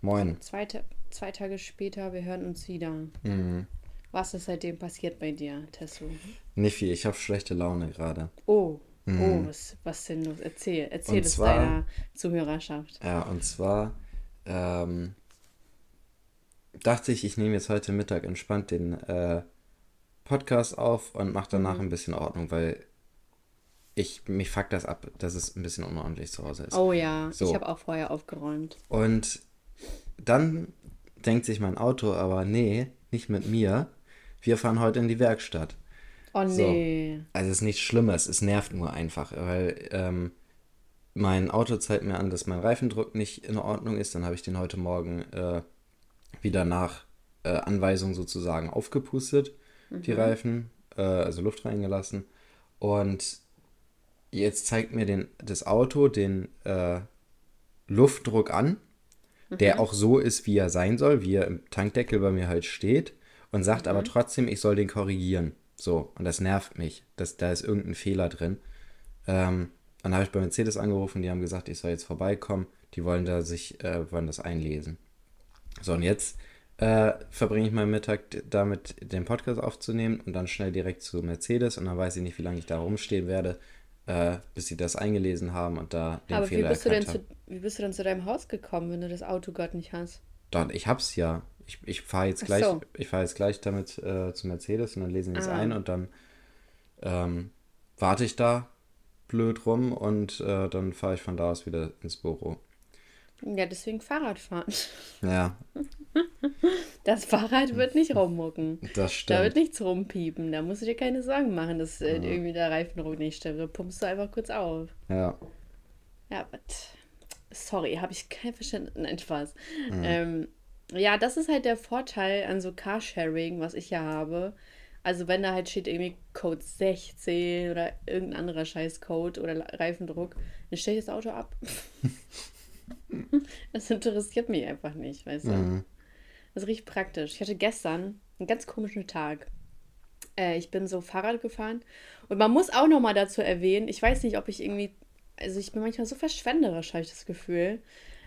Moin. Zwei, Ta- zwei Tage später, wir hören uns wieder. Mhm. Was ist seitdem passiert bei dir, Tesso? Nicht viel, ich habe schlechte Laune gerade. Oh, oh, Mhm. was, was denn los? Erzähl, erzähl Und es zwar- deiner Zuhörerschaft. Ja, und zwar ähm, dachte ich, ich nehme jetzt heute Mittag entspannt den äh, Podcast auf und mache danach Mhm. ein bisschen Ordnung, weil ich mich fuck das ab, dass es ein bisschen unordentlich zu Hause ist. Oh ja, So. ich habe auch vorher aufgeräumt. Und dann denkt sich mein Auto, aber nee, nicht mit mir. Wir fahren heute in die Werkstatt. Oh So. nee. Also es ist nichts Schlimmes, es nervt nur einfach, weil ähm, mein Auto zeigt mir an, dass mein Reifendruck nicht in Ordnung ist. Dann habe ich den heute Morgen äh, wieder nach äh, Anweisung sozusagen aufgepustet, die Reifen, äh, also Luft reingelassen. Und jetzt zeigt mir den, das Auto den äh, Luftdruck an, der auch so ist, wie er sein soll, wie er im Tankdeckel bei mir halt steht, und sagt aber trotzdem, ich soll den korrigieren. So, und das nervt mich, dass da ist irgendein Fehler drin. Ähm, dann habe ich bei Mercedes angerufen, die haben gesagt, ich soll jetzt vorbeikommen. Die wollen da sich, äh, wollen das einlesen. So, und jetzt äh, verbringe ich meinen Mittag damit, den Podcast aufzunehmen und dann schnell direkt zu Mercedes und dann weiß ich nicht, wie lange ich da rumstehen werde, äh, bis sie das eingelesen haben und da den Aber wie Fehler bist, du denn erkannt zu, haben. Wie bist du denn zu deinem Haus gekommen, wenn du das Auto gerade nicht hast? Doch, ich hab's ja. Ich, ich fahre jetzt gleich, so. ich fahre jetzt gleich damit äh, zu Mercedes und dann lesen die es Ah. ein und dann ähm, warte ich da blöd rum und äh, dann fahre ich von da aus wieder ins Büro. Ja, deswegen Fahrradfahren. Ja, Das Fahrrad wird nicht rummucken. das Da stimmt. wird nichts rumpiepen. Da musst du dir keine Sorgen machen, dass äh, irgendwie der Reifendruck nicht stimmt. Da pumpst du einfach kurz auf. Ja. Ja, but, sorry, habe ich kein Verständnis. Nein, Spaß. Ähm, ja, das ist halt der Vorteil an so Carsharing, was ich ja habe. Also wenn da halt steht irgendwie Code 16 oder irgendein anderer Scheißcode oder Reifendruck, dann stelle ich das Auto ab. das interessiert mich einfach nicht, weißt du. Mhm. Das ist richtig praktisch. Ich hatte gestern einen ganz komischen Tag. Äh, ich bin so Fahrrad gefahren. Und man muss auch noch mal dazu erwähnen, ich weiß nicht, ob ich irgendwie, also ich bin manchmal so verschwenderisch, habe ich das Gefühl.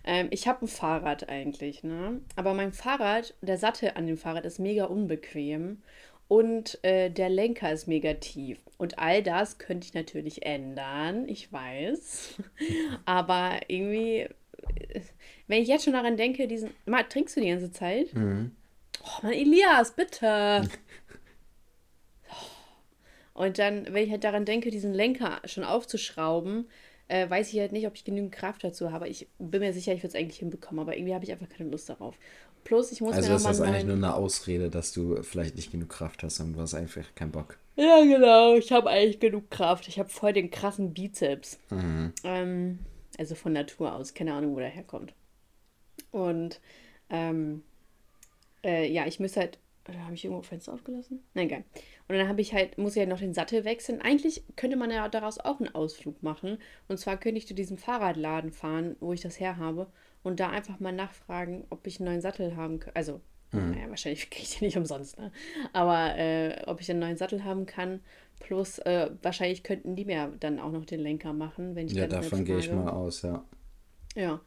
Ähm, ich habe ein Fahrrad eigentlich, ne? Aber mein Fahrrad, der Sattel an dem Fahrrad ist mega unbequem. Und äh, der Lenker ist mega tief. Und all das könnte ich natürlich ändern, ich weiß. Aber irgendwie, äh, wenn ich jetzt schon daran denke, diesen. Mal, trinkst du die ganze Zeit? Mhm. Oh Mann, Elias, bitte. Und dann, wenn ich halt daran denke, diesen Lenker schon aufzuschrauben, äh, weiß ich halt nicht, ob ich genügend Kraft dazu habe. Ich bin mir sicher, ich würde es eigentlich hinbekommen, aber irgendwie habe ich einfach keine Lust darauf. Plus, ich muss Also mir ist das eigentlich nur eine Ausrede, dass du vielleicht nicht genug Kraft hast und du hast einfach keinen Bock. Ja, genau, ich habe eigentlich genug Kraft. Ich habe voll den krassen Bizeps. Mhm. Ähm, also von Natur aus, keine Ahnung, wo der herkommt. Und ähm, äh, ja, ich müsste halt. Oder habe ich irgendwo Fenster aufgelassen? Nein, geil. Und dann habe ich halt, muss ich halt noch den Sattel wechseln. Eigentlich könnte man ja daraus auch einen Ausflug machen. Und zwar könnte ich zu diesem Fahrradladen fahren, wo ich das her habe, und da einfach mal nachfragen, ob ich einen neuen Sattel haben kann. Also, naja, wahrscheinlich kriege ich den nicht umsonst, ne? Aber äh, ob ich einen neuen Sattel haben kann. Plus, äh, wahrscheinlich könnten die mir dann auch noch den Lenker machen, wenn ich Ja, davon gehe ich mal aus, ja. Ja,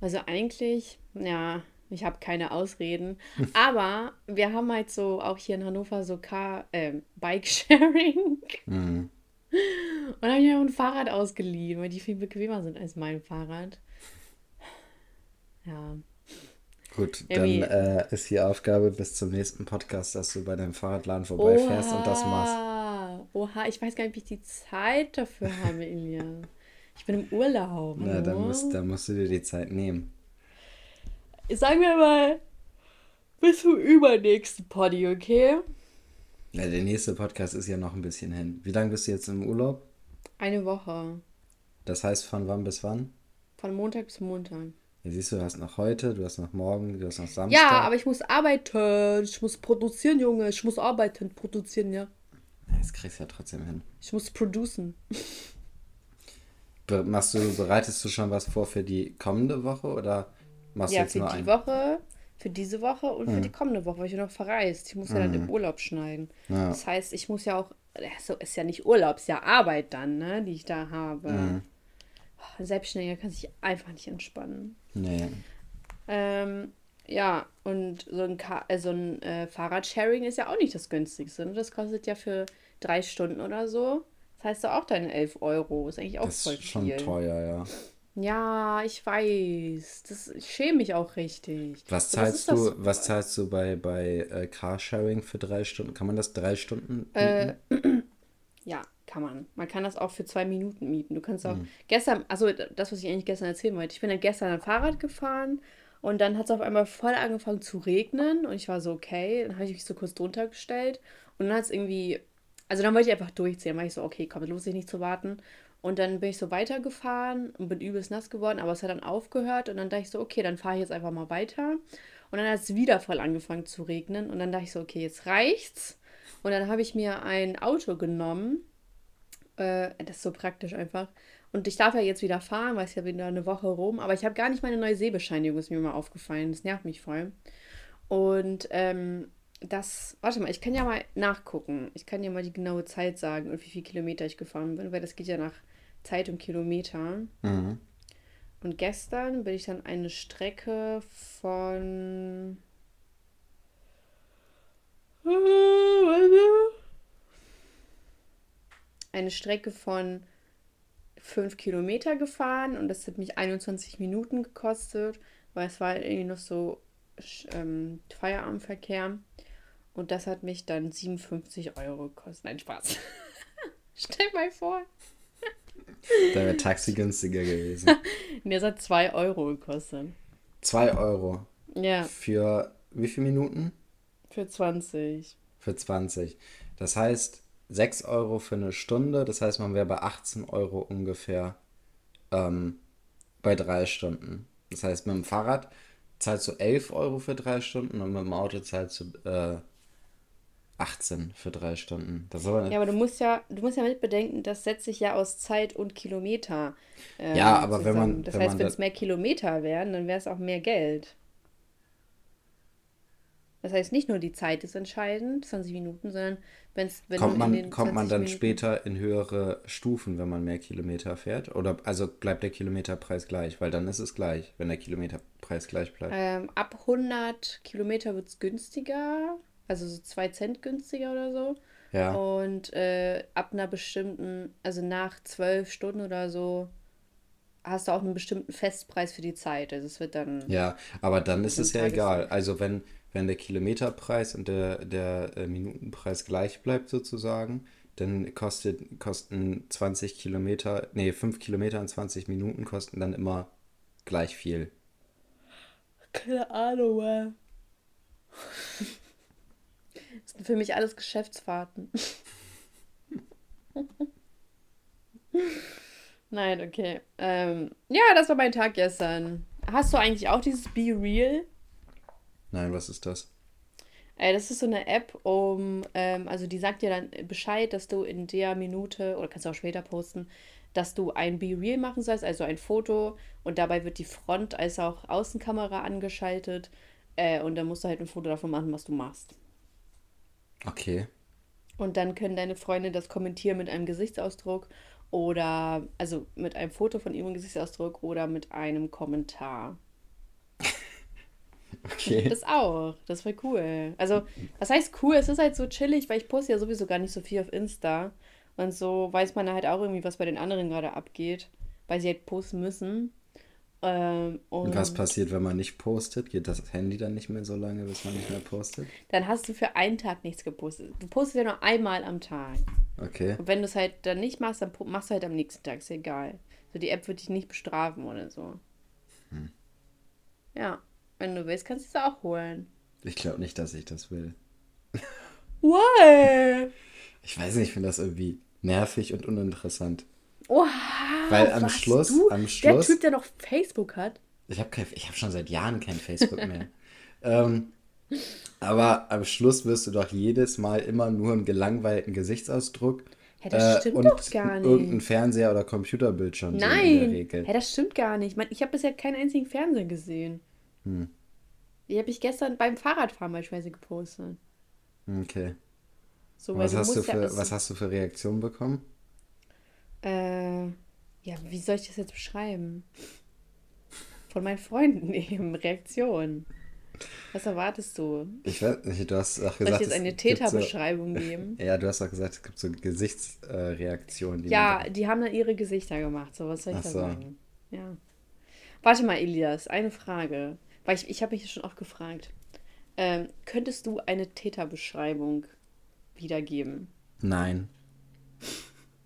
also eigentlich, ja, ich habe keine Ausreden. Aber wir haben halt so auch hier in Hannover so Car, ähm, Bike-Sharing. Mhm. Und habe ich mir auch ein Fahrrad ausgeliehen, weil die viel bequemer sind als mein Fahrrad. Ja. Gut, Irgendwie- dann äh, ist die Aufgabe bis zum nächsten Podcast, dass du bei deinem Fahrradladen vorbeifährst und das machst. Oha, Oha, ich weiß gar nicht, ob ich die Zeit dafür habe, Elias. Ich bin im Urlaub. Na, dann musst, dann musst du dir die Zeit nehmen. Sagen wir mal, bis zum übernächsten Poddy, okay? Ja, der nächste Podcast ist ja noch ein bisschen hin. Wie lange bist du jetzt im Urlaub? Eine Woche. Das heißt von wann bis wann? Von Montag bis Montag. Ja, siehst du, du hast noch heute, du hast noch morgen, du hast noch Samstag. Ja, aber ich muss arbeiten. Ich muss produzieren, Junge. Ich muss arbeiten, produzieren, ja. Das kriegst du ja trotzdem hin. Ich muss producen. Machst du, bereitest du schon was vor für die kommende Woche oder machst du Ja, jetzt für nur die ein? Woche, für diese Woche und für die kommende Woche, weil ich ja noch verreist. Ich muss ja dann im Urlaub schneiden. Ja. Das heißt, ich muss ja auch, äh, so ist ja nicht Urlaub, ist ja Arbeit dann, ne, die ich da habe. Oh, Selbstständiger kann sich einfach nicht entspannen. Nee. Äh, ähm, ja, und so ein, Ka äh, so ein äh, Fahrradsharing ist ja auch nicht das günstigste. Ne? Das kostet ja für drei Stunden oder so. Das heißt doch auch deine 11 Euro. Ist eigentlich auch Das voll ist schon viel. teuer, ja. Ja, ich weiß. Das, ich schäme mich auch richtig. Was zahlst du, das? was zahlst du bei, bei äh, Carsharing für drei Stunden? Kann man das drei Stunden Äh? Ja, kann man. Man kann das auch für zwei Minuten mieten. Du kannst auch Mhm. gestern, also das, was ich eigentlich gestern erzählen wollte. Ich bin dann gestern ein Fahrrad gefahren und dann hat es auf einmal voll angefangen zu regnen und ich war so, okay. Dann habe ich mich so kurz drunter gestellt und dann hat es irgendwie, also dann wollte ich einfach durchziehen. Dann war ich so, okay, komm, lohnt sich nicht zu warten. Und dann bin ich so weitergefahren und bin übelst nass geworden, aber es hat dann aufgehört und dann dachte ich so, okay, dann fahre ich jetzt einfach mal weiter. Und dann hat es wieder voll angefangen zu regnen und dann dachte ich so, okay, jetzt reicht's. Und dann habe ich mir ein Auto genommen. Äh, das ist so praktisch einfach. Und ich darf ja jetzt wieder fahren, weil es ja wieder eine Woche rum. Aber ich habe gar nicht meine neue Sehbescheinigung, ist mir mal aufgefallen. Das nervt mich voll. Und ähm, das, warte mal, ich kann ja mal nachgucken. Ich kann ja mal die genaue Zeit sagen und wie viele Kilometer ich gefahren bin, weil das geht ja nach Zeit und Kilometer. Mhm. Und gestern bin ich dann eine Strecke von. Eine Strecke von 5 Kilometer gefahren und das hat mich 21 Minuten gekostet, weil es war irgendwie noch so ähm, Feierabendverkehr. Und das hat mich dann 57 Euro gekostet. Nein, Spaß. Stell mal vor. Da wäre Taxi günstiger gewesen. Nee, das hat 2 Euro gekostet. Zwei Euro Ja, für wie viele Minuten? für 20. Für 20. Das heißt, 6 Euro für eine Stunde. Das heißt, man wäre bei 18 Euro ungefähr ähm, bei drei Stunden. Das heißt, mit dem Fahrrad zahlst du 11 Euro für drei Stunden und mit dem Auto zahlst du äh, 18 für drei Stunden. Das ist aber Ja, aber du musst ja, du musst ja mit bedenken, das setzt sich ja aus Zeit und Kilometer. ähm, Ja, aber wenn man- zusammen. Das wenn heißt, wenn es mehr Kilometer wären, dann wäre es auch mehr Geld. Das heißt, nicht nur die Zeit ist entscheidend, 20 Minuten, sondern wenn's, wenn kommt man, kommt man 20 dann Minuten, später in höhere Stufen, wenn man mehr Kilometer fährt? Oder also bleibt der Kilometerpreis gleich? Weil dann ist es gleich, wenn der Kilometerpreis gleich bleibt. Ähm, ab 100 Kilometer wird es günstiger, also so 2 Cent günstiger oder so. Ja. Und äh, ab einer bestimmten, also nach 12 Stunden oder so, hast du auch einen bestimmten Festpreis für die Zeit. Also es wird dann. Ja, aber dann ist es ja Tages- egal. Also wenn, wenn der Kilometerpreis und der, der äh, Minutenpreis gleich bleibt sozusagen, dann kostet, kosten 20 Kilometer, nee, 5 Kilometer und 20 Minuten kosten dann immer gleich viel. Keine Ahnung, ey. Das sind für mich alles Geschäftsfahrten. Nein, okay. Ähm, ja, das war mein Tag gestern. Hast du eigentlich auch dieses Be Real? Nein, was ist das? Ey, das ist so eine App, um, ähm, also die sagt dir dann Bescheid, dass du in der Minute, oder kannst du auch später posten, dass du ein Be Real machen sollst, also ein Foto, und dabei wird die Front als auch Außenkamera angeschaltet, äh, und dann musst du halt ein Foto davon machen, was du machst. Okay. Und dann können deine Freunde das kommentieren mit einem Gesichtsausdruck oder, also mit einem Foto von ihrem Gesichtsausdruck oder mit einem Kommentar. Okay. Das auch. Das war cool. Also, was heißt cool? Es ist halt so chillig, weil ich poste ja sowieso gar nicht so viel auf Insta. Und so weiß man halt auch irgendwie, was bei den anderen gerade abgeht, weil sie halt posten müssen. Ähm, Und was passiert, wenn man nicht postet? Geht das Handy dann nicht mehr so lange, bis man nicht mehr postet? dann hast du für einen Tag nichts gepostet. Du postest ja nur einmal am Tag. Okay. Und wenn du es halt dann nicht machst, dann machst du halt am nächsten Tag. Ist egal. So, die App wird dich nicht bestrafen oder so. Ja, wenn du willst, kannst du es auch holen. Ich glaube nicht, dass ich das will. Why? Ich weiß nicht, ich finde das irgendwie nervig und uninteressant. Oha. Weil am Schluss- du? am Der Schluss- Typ, der noch Facebook hat. Ich habe habe schon seit Jahren kein Facebook mehr. ähm, aber am Schluss wirst du doch jedes Mal immer nur einen gelangweilten Gesichtsausdruck Hä, das stimmt und doch gar nicht. irgendeinen Fernseher oder Computerbildschirm der Nein. Hä, das stimmt gar nicht. Ich habe bisher keinen einzigen Fernseher gesehen. Hm. Die habe ich gestern beim Fahrradfahren beispielsweise gepostet. Okay. So, was, hast du ja für, alles- was hast du für Reaktionen bekommen? Äh, ja, wie soll ich das jetzt beschreiben? von meinen Freunden eben. Reaktionen. Was erwartest du? Ich weiß nicht, du hast auch gesagt. Soll ich jetzt eine Täterbeschreibung so, geben? Ja, du hast auch gesagt, es gibt so Gesichtsreaktionen. Äh, ja, die haben dann ihre Gesichter gemacht. So, was soll ich da so. sagen? Ja. Warte mal, Elias, eine Frage. Weil ich, ich habe mich schon oft gefragt. Ähm, könntest du eine Täterbeschreibung wiedergeben? Nein.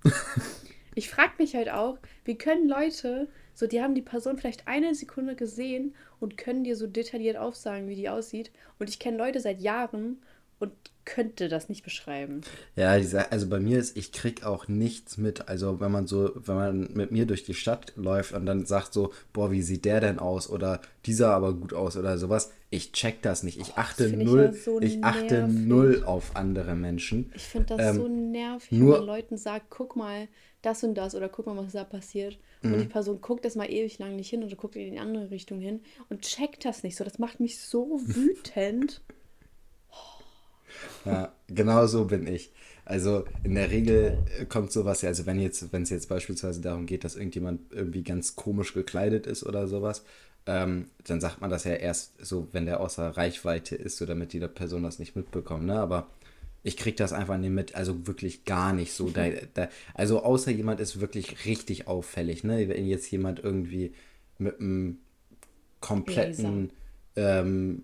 Ich frage mich halt auch, wie können Leute, so die haben die Person vielleicht eine Sekunde gesehen und können dir so detailliert aufsagen, wie die aussieht. Und ich kenne Leute seit Jahren und könnte das nicht beschreiben. Ja, diese, also bei mir ist, ich krieg auch nichts mit. Also wenn man so, wenn man mit mir durch die Stadt läuft und dann sagt so, boah, wie sieht der denn aus? Oder dieser aber gut aus oder sowas. Ich check das nicht. Ich achte find ich null, ja so ich achte nervig. null auf andere Menschen. Ich finde das Ähm, so nervig, nur- wenn man Leuten sagt, guck mal das und das oder guck mal, was da passiert. Und Mhm. die Person guckt das mal ewig lang nicht hin oder guckt in die andere Richtung hin und checkt das nicht so. Das macht mich so wütend. Ja, genau so bin ich. Also in der Regel äh, kommt sowas ja, also wenn jetzt, wenn es jetzt beispielsweise darum geht, dass irgendjemand irgendwie ganz komisch gekleidet ist oder sowas, ähm, dann sagt man das ja erst so, wenn der außer Reichweite ist, so damit die Person das nicht mitbekommt, ne? Aber ich krieg das einfach nicht mit, also wirklich gar nicht so. Da, da, also außer jemand ist wirklich richtig auffällig, ne? Wenn jetzt jemand irgendwie mit einem kompletten ähm,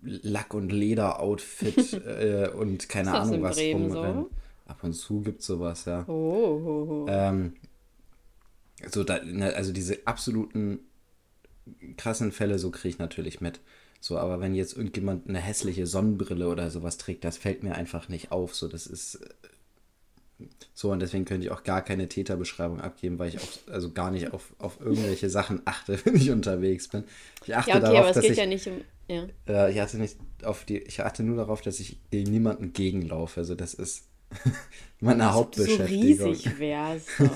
Lack- und Leder-Outfit äh, und keine Ahnung was Bremen so? rumrennt. Ab und zu gibt sowas, ja. Oh, oh, oh. Ähm, so da, ne, also diese absoluten krassen Fälle, so kriege ich natürlich mit. So, aber wenn jetzt irgendjemand eine hässliche Sonnenbrille oder sowas trägt, das fällt mir einfach nicht auf. So, das ist äh, so und deswegen könnte ich auch gar keine Täterbeschreibung abgeben, weil ich auch also gar nicht auf, auf irgendwelche Sachen achte, wenn ich unterwegs bin. Ich achte ja, okay, darauf, aber es dass geht ich ja nicht um. Ja. äh, ich achte nicht auf die, ich achte nur darauf, dass ich gegen niemanden gegenlaufe. Also das ist meine Als ob du so Hauptbeschäftigung. riesig wärst. So.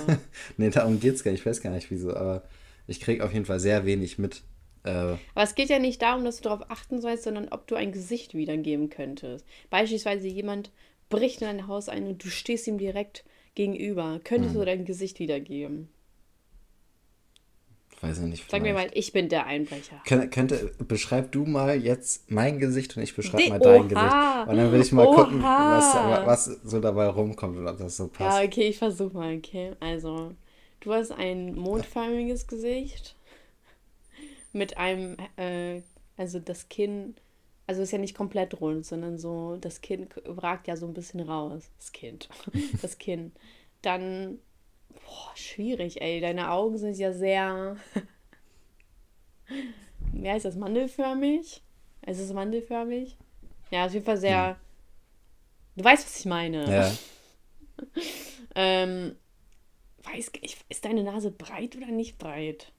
nee, darum geht's gar nicht. Ich weiß gar nicht wieso, aber ich kriege auf jeden Fall sehr wenig mit. Äh, Aber es geht ja nicht darum, dass du darauf achten sollst, sondern ob du ein Gesicht wiedergeben könntest. Beispielsweise jemand bricht in dein Haus ein und du stehst ihm direkt gegenüber. Könntest Hm. du dein Gesicht wiedergeben? weiß ich nicht. Sag mir mal, vielleicht. ich bin der Einbrecher. Kön könnte, beschreib du mal jetzt mein Gesicht und ich beschreibe mal dein Oha! Gesicht. Und dann will ich mal gucken, was, Oha! was so dabei rumkommt und ob das so passt. Ja, okay, ich versuch mal, okay. Also, du hast ein mondförmiges Gesicht mit einem, äh, also das Kinn, also ist ja nicht komplett rund, sondern so, das Kinn ragt ja so ein bisschen raus. Das Kind. Das Kinn. Dann, boah, schwierig, ey. Deine Augen sind ja sehr, wie heißt das, mandelförmig? Ist es mandelförmig? Ja, auf jeden Fall sehr, du weißt, was ich meine. Ja. Ähm, weiß ich, ist deine Nase breit oder nicht breit?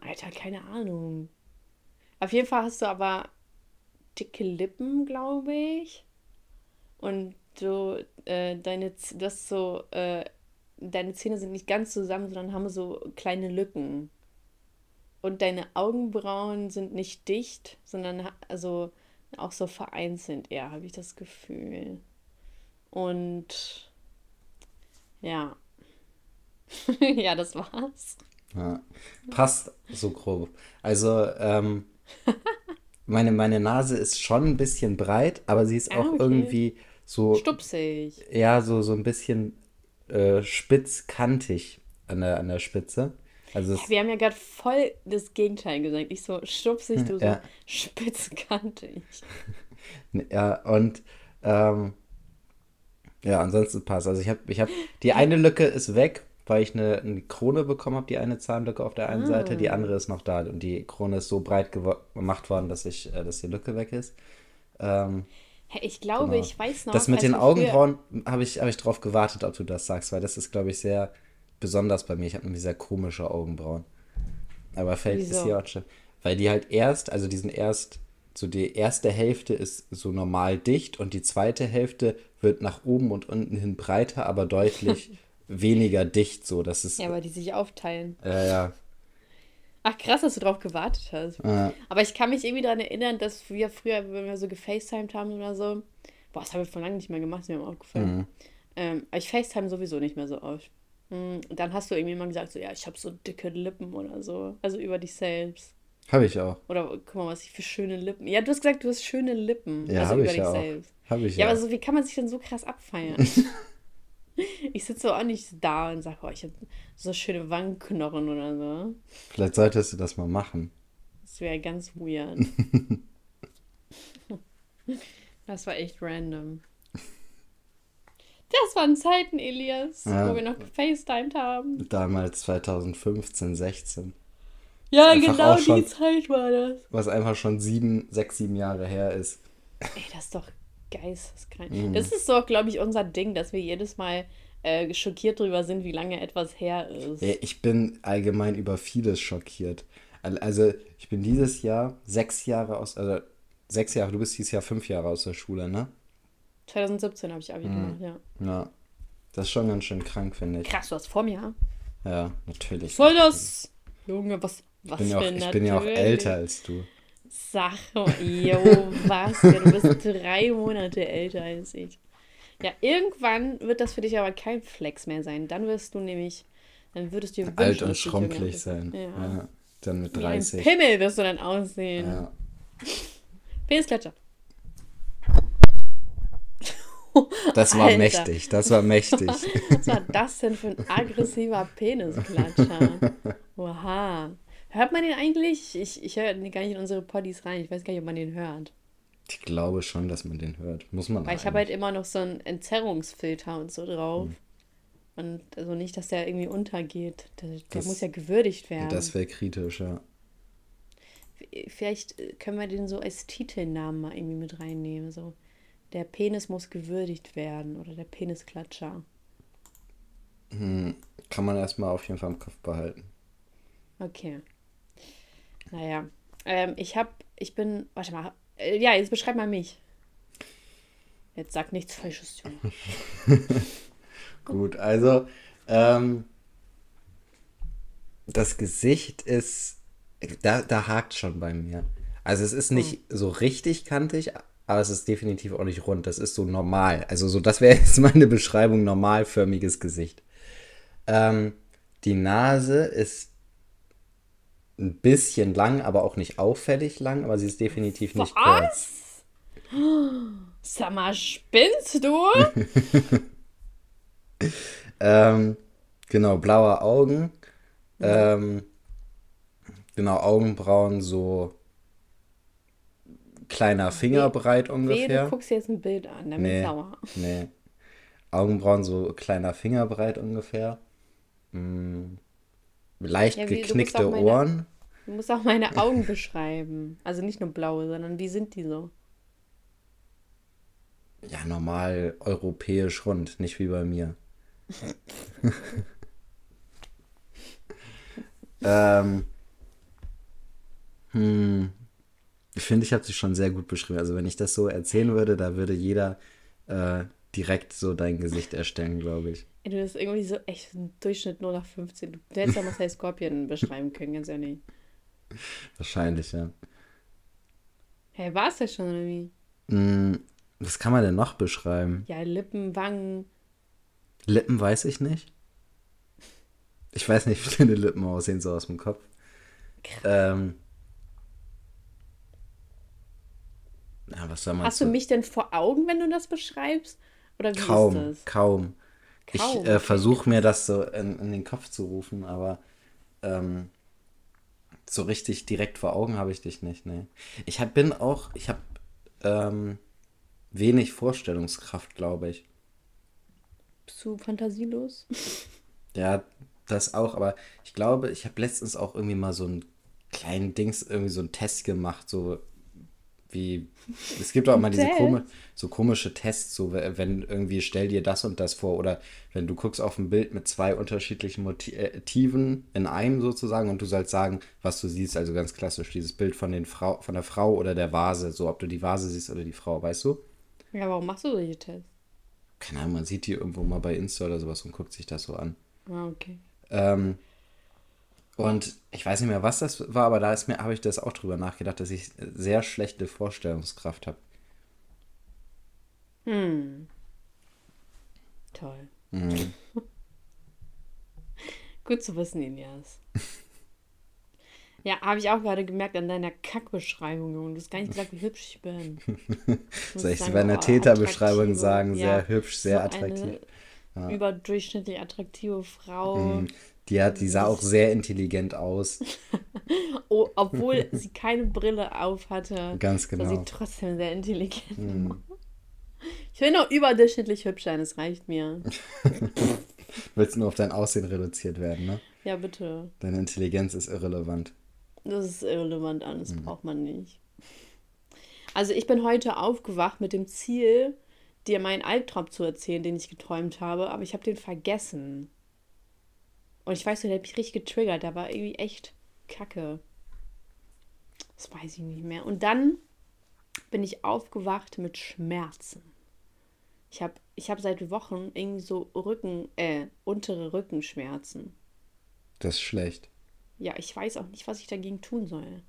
Alter, keine Ahnung. Auf jeden Fall hast du aber dicke Lippen, glaube ich. Und du, äh, deine, hast so, äh, deine Zähne sind nicht ganz zusammen, sondern haben so kleine Lücken. Und deine Augenbrauen sind nicht dicht, sondern also auch so vereinzelt eher, habe ich das Gefühl. Und ja. ja, das war's. Ja. Passt so grob. Also, ähm, meine, meine Nase ist schon ein bisschen breit, aber sie ist Ah, auch okay. irgendwie so, Stupsig. ja, so, so ein bisschen äh, spitzkantig an der, an der Spitze. Also es, Wir haben ja gerade voll das Gegenteil gesagt. Ich so stupsig, du so Ja. spitzkantig. ja, und ähm, ja, ansonsten passt. Also ich habe, ich habe, die eine Lücke ist weg, weil ich eine, eine Krone bekommen habe, die eine Zahnlücke auf der einen Seite, die andere ist noch da und die Krone ist so breit gemacht worden, dass ich, äh, dass die Lücke weg ist. Ähm, ich glaube, Genau. ich weiß noch. Das mit den Augenbrauen habe ich, hab ich drauf gewartet, ob du das sagst, weil das ist, glaube ich, sehr besonders bei mir. Ich habe nämlich sehr komische Augenbrauen. Aber fällt ist hier auch schon. Weil die halt erst, also die sind erst, so die erste Hälfte ist so normal dicht und die zweite Hälfte wird nach oben und unten hin breiter, aber deutlich weniger dicht. So, das ist. Ja, weil die sich aufteilen. Ja, ja. Ach, krass, dass du drauf gewartet hast. Äh, Aber ich kann mich irgendwie daran erinnern, dass wir früher, wenn wir so gefacetimed haben oder so, boah, das haben wir von lange nicht mehr gemacht, ist mir aufgefallen. Mhm. Ähm, aber ich facetime sowieso nicht mehr so oft. Hm, Dann hast du irgendwie mal gesagt, so, ja, ich habe so dicke Lippen oder so. Also über dich selbst. Habe ich auch. Oder guck mal, was ich für schöne Lippen. Ja, du hast gesagt, du hast schöne Lippen. Ja, also über ich dich ja auch. selbst. Habe ich Ja, ja. aber so, wie kann man sich denn so krass abfeiern? ich sitze auch nicht da und sage, oh, ich habe so schöne Wangenknochen oder so. Vielleicht solltest du das mal machen. Das wäre ganz weird. das war echt random. Das waren Zeiten, Elias, Ja. wo wir noch gefacetimed haben. Damals 2015, 16. Ja, genau schon- die Zeit war das. Was einfach schon sieben, sechs, sieben Jahre her ist. Ey, das ist doch geisteskrank. Mhm. Das ist so, glaube ich, unser Ding, dass wir jedes Mal äh, schockiert drüber sind, wie lange etwas her ist. Ja, Ich bin allgemein über vieles schockiert. Al- Also, ich bin dieses Jahr sechs Jahre aus, also sechs Jahre, du bist dieses Jahr fünf Jahre aus der Schule, ne? 2017 habe ich Mhm. Abi gemacht, ja. Ja. Das ist schon ganz schön krank, finde ich. Krass, du hast vor mir. Ja, natürlich. Voll das. Junge, was, Ich was bin, ja auch, ich bin ja auch älter als du. Mal, jo, was? Ja, du bist drei Monate älter als ich. Ja, irgendwann wird das für dich aber kein Flex mehr sein. Dann wirst du nämlich, dann würdest du wünschen, Alt und schrumpelig sein. Ja. Ja. Dann mit Wie ein 30. Pimmel wirst du dann aussehen. Ja. Penisklatscher. Das war Alter. mächtig, das war mächtig. Was war das denn für ein aggressiver Penisklatscher? Oha. Hört man den eigentlich? Ich, ich höre gar nicht in unsere Poddies rein. Ich weiß gar nicht, ob man den hört. Ich glaube schon, dass man den hört. Muss man Weil ich habe halt immer noch so einen Entzerrungsfilter und so drauf. Hm. Und also nicht, dass der irgendwie untergeht. Der, der Das- muss ja gewürdigt werden. Das wäre kritisch, ja. Vielleicht äh, können wir den so als Titelnamen mal irgendwie mit reinnehmen. So, der Penis muss gewürdigt werden oder der Penisklatscher. Hm, kann man erstmal auf jeden Fall im Kopf behalten. Okay. Naja. Ähm, ich hab, ich bin, warte mal. Äh, ja, jetzt beschreib mal mich. Jetzt sag nichts Falsches, Junge. Gut, also ähm, das Gesicht ist, da, da hakt schon bei mir. Also es ist nicht so richtig kantig, aber es ist definitiv auch nicht rund. Das ist so normal. Also so, das wäre jetzt meine Beschreibung, normalförmiges Gesicht. Ähm, die Nase ist ein bisschen lang, aber auch nicht auffällig lang, aber sie ist definitiv nicht kurz. Was? Sag mal, spinnst du? Ähm, genau, blaue Augen. Ähm, genau, Augenbrauen so kleiner Finger breit Weh, du ungefähr. guckst dir jetzt ein Bild an, damit Nee, sauer. nee. Augenbrauen so kleiner Finger breit ungefähr. Mm, leicht Ja, wie- du geknickte auch meine- Ohren. Du musst auch meine Augen beschreiben. Also nicht nur blaue, sondern wie sind die so? Ja, normal europäisch rund, nicht wie bei mir. ähm, hm, ich finde, ich habe sie schon sehr gut beschrieben. Also wenn ich das so erzählen würde, da würde jeder äh, direkt so dein Gesicht erstellen, glaube ich. Ey, Du bist irgendwie so echt ein Durchschnitt 0 nach 15. Du hättest ja Marcel Scorpion beschreiben können, ganz ehrlich. Wahrscheinlich, ja. Hä, war es das schon oder wie? Hm, was kann man denn noch beschreiben? Ja, Lippen, Wangen. Lippen weiß ich nicht. Ich weiß nicht, wie deine Lippen aussehen, so aus dem Kopf. Ähm, ja, was soll man Hast du mich denn vor Augen, wenn du das beschreibst? Oder wie Kaum, ist das? kaum. Ich Kaum, äh, okay. versuche mir das so in, in den Kopf zu rufen, aber ähm, so richtig direkt vor Augen habe ich dich nicht, nee. Ich hab, bin auch, ich habe ähm, wenig Vorstellungskraft, glaube ich. Bist du fantasielos? Ja, das auch, aber ich glaube, ich habe letztens auch irgendwie mal so einen kleinen Dings, irgendwie so einen Test gemacht, so wie, es gibt auch immer diese komi so komische Tests, so we- wenn irgendwie stell dir das und das vor oder wenn du guckst auf ein Bild mit zwei unterschiedlichen äh, Motiven in einem sozusagen und du sollst sagen, was du siehst, also ganz klassisch dieses Bild von, den Frau, von der Frau oder der Vase, so ob du die Vase siehst oder die Frau, weißt du? Ja, warum machst du solche Tests? Keine Ahnung, man sieht die irgendwo mal bei Insta oder sowas und guckt sich das so an. Ah, okay. Ähm, und ich weiß nicht mehr, was das war, aber da ist mir, habe ich das auch drüber nachgedacht, dass ich sehr schlechte Vorstellungskraft habe. Hm. Toll. Mhm. Gut zu wissen, Elias. Ja, habe ich auch gerade gemerkt an deiner Kackbeschreibung, Junge. Du hast gar nicht gesagt, wie hübsch ich bin. Soll ich bei einer oh, Täterbeschreibung sagen? Sehr hübsch, sehr so attraktiv. Ja. Überdurchschnittlich attraktive Frau. Mhm. Die, hat, die sah auch sehr intelligent aus. oh, obwohl sie keine Brille auf hatte. Ganz genau. Sah sie trotzdem sehr intelligent mhm. Ich will noch überdurchschnittlich hübsch sein, das reicht mir. Willst nur auf dein Aussehen reduziert werden, ne? Ja, bitte. Deine Intelligenz ist irrelevant. Das ist irrelevant an, das mhm. braucht man nicht. Also ich bin heute aufgewacht mit dem Ziel, dir meinen Albtraum zu erzählen, den ich geträumt habe, aber ich habe den vergessen. Und ich weiß, der hat mich richtig getriggert, der war irgendwie echt kacke. Das weiß ich nicht mehr. Und dann bin ich aufgewacht mit Schmerzen. Ich habe ich hab seit Wochen irgendwie so Rücken, äh, untere Rückenschmerzen. Das ist schlecht. Ja, ich weiß auch nicht, was ich dagegen tun soll.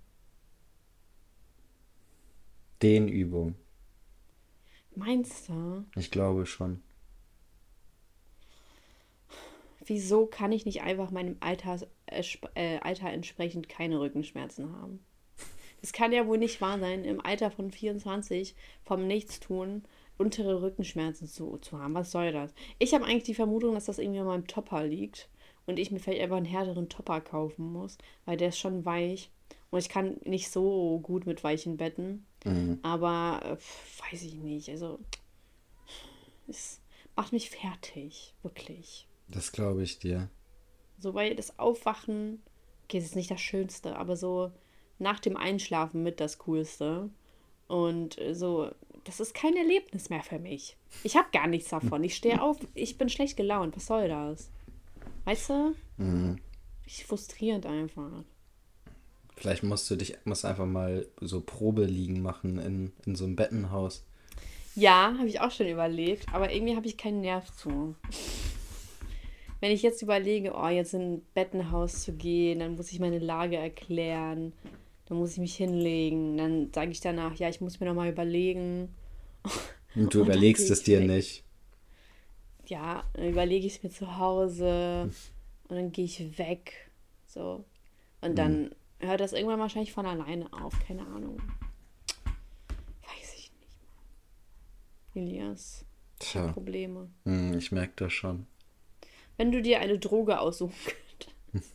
Dehnübung. Meinst du? Ich glaube schon. Wieso kann ich nicht einfach meinem Alter, äh, Alter entsprechend keine Rückenschmerzen haben? Es kann ja wohl nicht wahr sein, im Alter von 24 vom Nichtstun untere Rückenschmerzen zu, zu haben. Was soll das? Ich habe eigentlich die Vermutung, dass das irgendwie an meinem Topper liegt und ich mir vielleicht einfach einen härteren Topper kaufen muss, weil der ist schon weich und ich kann nicht so gut mit weichen Betten. Mhm. Aber äh, weiß ich nicht. Also es macht mich fertig, wirklich. Das glaube ich dir. So, weil das Aufwachen, okay, es ist nicht das Schönste, aber so nach dem Einschlafen mit das Coolste. Und äh, so, das ist kein Erlebnis mehr für mich. Ich habe gar nichts davon. Ich stehe auf, ich bin schlecht gelaunt. Was soll das? Weißt du? Mhm. Richtig frustrierend einfach. Vielleicht musst du dich musst einfach mal so Probeliegen machen in, in so einem Bettenhaus. Ja, habe ich auch schon überlegt, aber irgendwie habe ich keinen Nerv zu. Wenn ich jetzt überlege, oh, jetzt in ein Bettenhaus zu gehen, dann muss ich meine Lage erklären, dann muss ich mich hinlegen, dann sage ich danach, ja, ich muss mir nochmal überlegen. Und du Und überlegst es dir weg. nicht ja, dann überlege ich es mir zu Hause und dann gehe ich weg. So. Und dann mhm. hört das irgendwann wahrscheinlich von alleine auf. Keine Ahnung. Weiß ich nicht. Elias. Tja. Probleme. Hm, ich merke das schon. Wenn du dir eine Droge aussuchen könntest,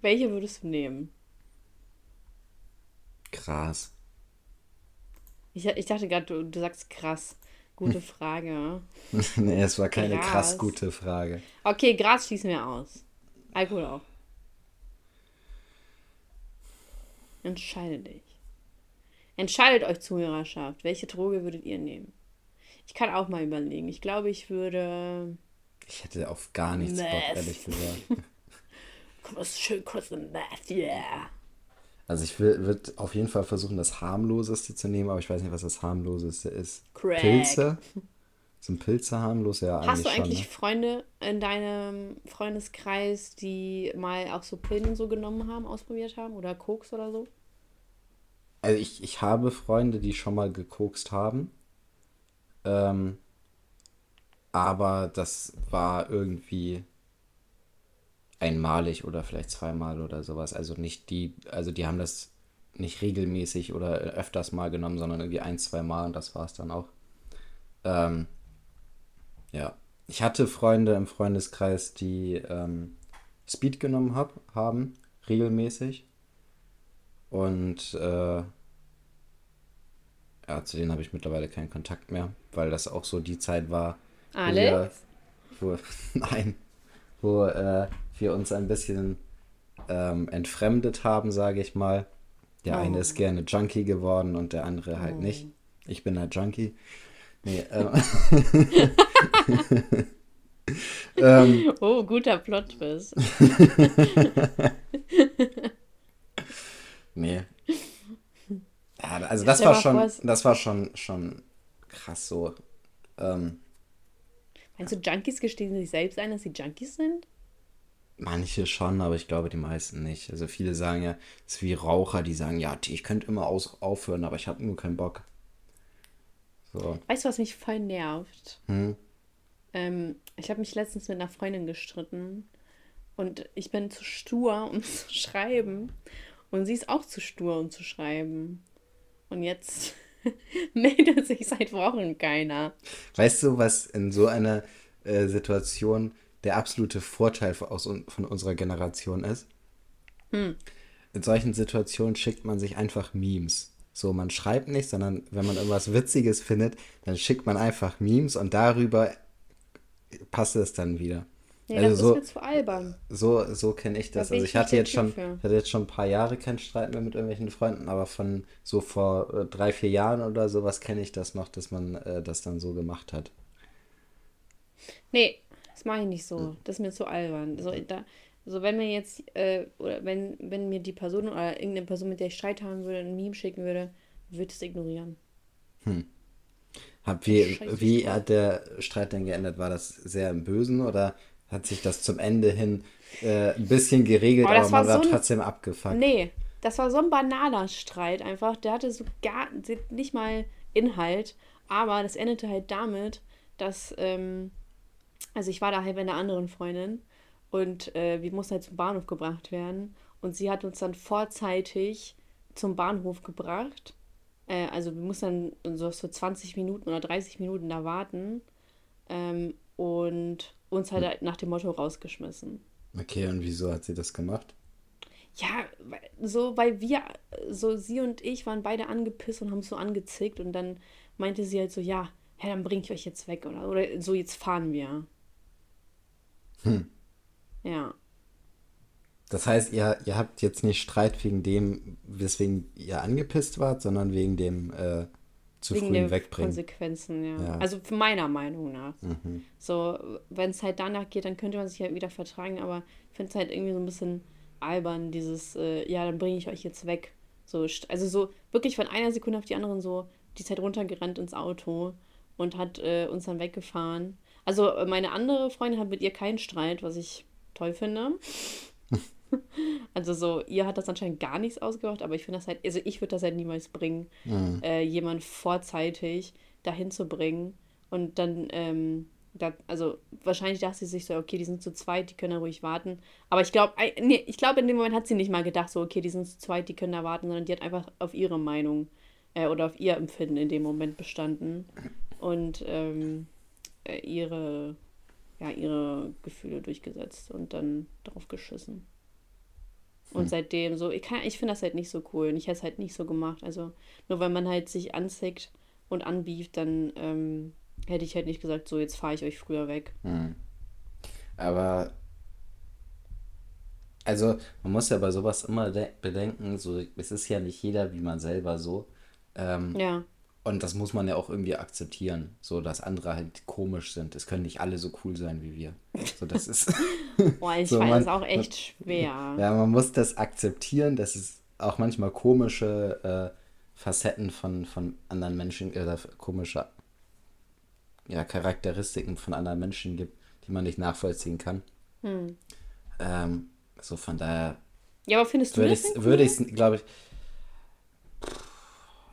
welche würdest du nehmen? Krass. Ich, ich dachte gerade, du, du sagst krass. Gute Frage. nee, es war keine Gras. krass gute Frage. Okay, Gras schließen wir aus. Alkohol auch. Entscheide dich. Entscheidet euch, Zuhörerschaft. Welche Droge würdet ihr nehmen? Ich kann auch mal überlegen. Ich glaube, ich würde. Ich hätte auf gar nichts Meth. Bock, ehrlich gesagt. Komm, das ist schön kurz Meth, yeah. Also ich würde auf jeden Fall versuchen, das harmloseste zu nehmen, aber ich weiß nicht, was das harmloseste ist. Crack. Pilze? Sind Pilze harmlos? Ja, Hast du eigentlich schon, ne? Freunde in deinem Freundeskreis, die mal auch so Pillen so genommen haben, ausprobiert haben? Oder Koks oder so? Also ich, ich habe Freunde, die schon mal gekokst haben. Ähm, aber das war irgendwie einmalig oder vielleicht zweimal oder sowas. Also nicht die, also die haben das nicht regelmäßig oder öfters mal genommen, sondern irgendwie ein, zwei Mal und das war es dann auch. Ähm, ja. Ich hatte Freunde im Freundeskreis, die ähm, Speed genommen hab, haben, regelmäßig. Und äh, ja, zu denen habe ich mittlerweile keinen Kontakt mehr, weil das auch so die Zeit war. Alex? Wo, wir, wo nein, wo äh, wir uns ein bisschen ähm, entfremdet haben, sage ich mal. Der oh. eine ist gerne Junkie geworden und der andere halt oh. nicht. Ich bin halt Junkie. Nee, ähm, ähm, oh, guter Plot-Twist. nee. Ja, also das war schon, das war schon, schon krass so. Ähm, Meinst du, Junkies gestehen sich selbst ein, dass sie Junkies sind? Manche schon, aber ich glaube die meisten nicht. Also viele sagen ja, es ist wie Raucher, die sagen, ja, ich könnte immer aus aufhören, aber ich habe nur keinen Bock. So. Weißt du, was mich voll nervt? Hm? Ähm, ich habe mich letztens mit einer Freundin gestritten Und ich bin zu stur, um zu schreiben. Und sie ist auch zu stur, um zu schreiben. Und jetzt meldet sich seit Wochen keiner. Weißt du, was in so einer äh, Situation der absolute Vorteil von, aus, von unserer Generation ist? Hm. In solchen Situationen schickt man sich einfach Memes. So, man schreibt nicht, sondern wenn man irgendwas Witziges findet, dann schickt man einfach Memes und darüber passt es dann wieder. Nee, also das so, ist mir zu albern. So, so kenne ich das. Da also ich hatte jetzt schon, hatte jetzt schon ein paar Jahre keinen Streit mehr mit irgendwelchen Freunden, aber von so vor äh, drei, vier Jahren oder sowas kenne ich das noch, dass man äh, das dann so gemacht hat. Nee, das mache ich nicht so. Das ist mir zu albern. So, da, so wenn mir jetzt, äh, oder wenn, wenn mir die Person oder irgendeine Person, mit der ich Streit haben würde, ein Meme schicken würde, würde ich es ignorieren. Hm. Hab, wie, wie hat der Streit denn geändert? War das sehr im Bösen oder hat sich das zum Ende hin äh, ein bisschen geregelt, aber, aber man war, so trotzdem abgefuckt? Nee, das war so ein banaler Streit einfach. Der hatte so gar nicht mal Inhalt, aber das endete halt damit, dass, ähm, also ich war da halt bei einer anderen Freundin und äh, wir mussten halt zum Bahnhof gebracht werden. Und sie hat uns dann vorzeitig zum Bahnhof gebracht. Äh, also wir mussten dann so, so 20 Minuten oder 30 Minuten da warten. Ähm, und uns halt nach dem Motto rausgeschmissen. Okay, und wieso hat sie das gemacht? Ja, so, weil wir, so sie und ich waren beide angepisst und haben so angezickt und dann meinte sie halt so, ja, ja, dann bring ich euch jetzt weg oder, oder so, jetzt fahren wir. Hm. Ja. Das heißt, ihr, ihr habt jetzt nicht Streit wegen dem, weswegen ihr angepisst wart, sondern wegen dem äh, zu wegen frühen Wegbringen. Konsequenzen, ja. ja. Also meiner Meinung nach. Mhm. So, wenn es halt danach geht, dann könnte man sich halt wieder vertragen, aber ich finde es halt irgendwie so ein bisschen albern, dieses, äh, ja, dann bringe ich euch jetzt weg. So, also so wirklich von einer Sekunde auf die andere so, die ist halt runtergerannt ins Auto und hat äh, uns dann weggefahren. Also meine andere Freundin hat mit ihr keinen Streit, was ich toll finde. also so, ihr hat das anscheinend gar nichts ausgemacht, aber ich finde das halt, also ich würde das halt niemals bringen, mhm. äh, jemand vorzeitig dahin zu bringen und dann, ähm, da, also wahrscheinlich dachte sie sich so, okay, die sind zu zweit, die können da ruhig warten. Aber ich glaube, nee, ich glaube, in dem Moment hat sie nicht mal gedacht, so, okay, die sind zu zweit, die können da warten, sondern die hat einfach auf ihre Meinung äh, oder auf ihr Empfinden in dem Moment bestanden und ähm, äh, ihre ja, ihre Gefühle durchgesetzt und dann drauf geschissen. Und hm. seitdem so, ich, ich finde das halt nicht so cool und ich hätte es halt nicht so gemacht. Also nur weil man halt sich anzickt und anbieft, dann ähm, hätte ich halt nicht gesagt, so jetzt fahre ich euch früher weg. Hm. Aber also man muss ja bei sowas immer bedenken, so es ist ja nicht jeder wie man selber so. Ähm, ja. Und das muss man ja auch irgendwie akzeptieren, so dass andere halt komisch sind. Es können nicht alle so cool sein wie wir. So, das ist. Boah, ich so, weiß, man, auch echt schwer. Ja, man muss das akzeptieren, dass es auch manchmal komische äh, Facetten von, von anderen Menschen oder äh, komische ja, Charakteristiken von anderen Menschen gibt, die man nicht nachvollziehen kann. Hm. Ähm, so von daher. Ja, aber findest du würde das? Ich, würde ich, glaube ich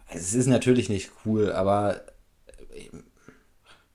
es ist natürlich nicht cool, aber äh,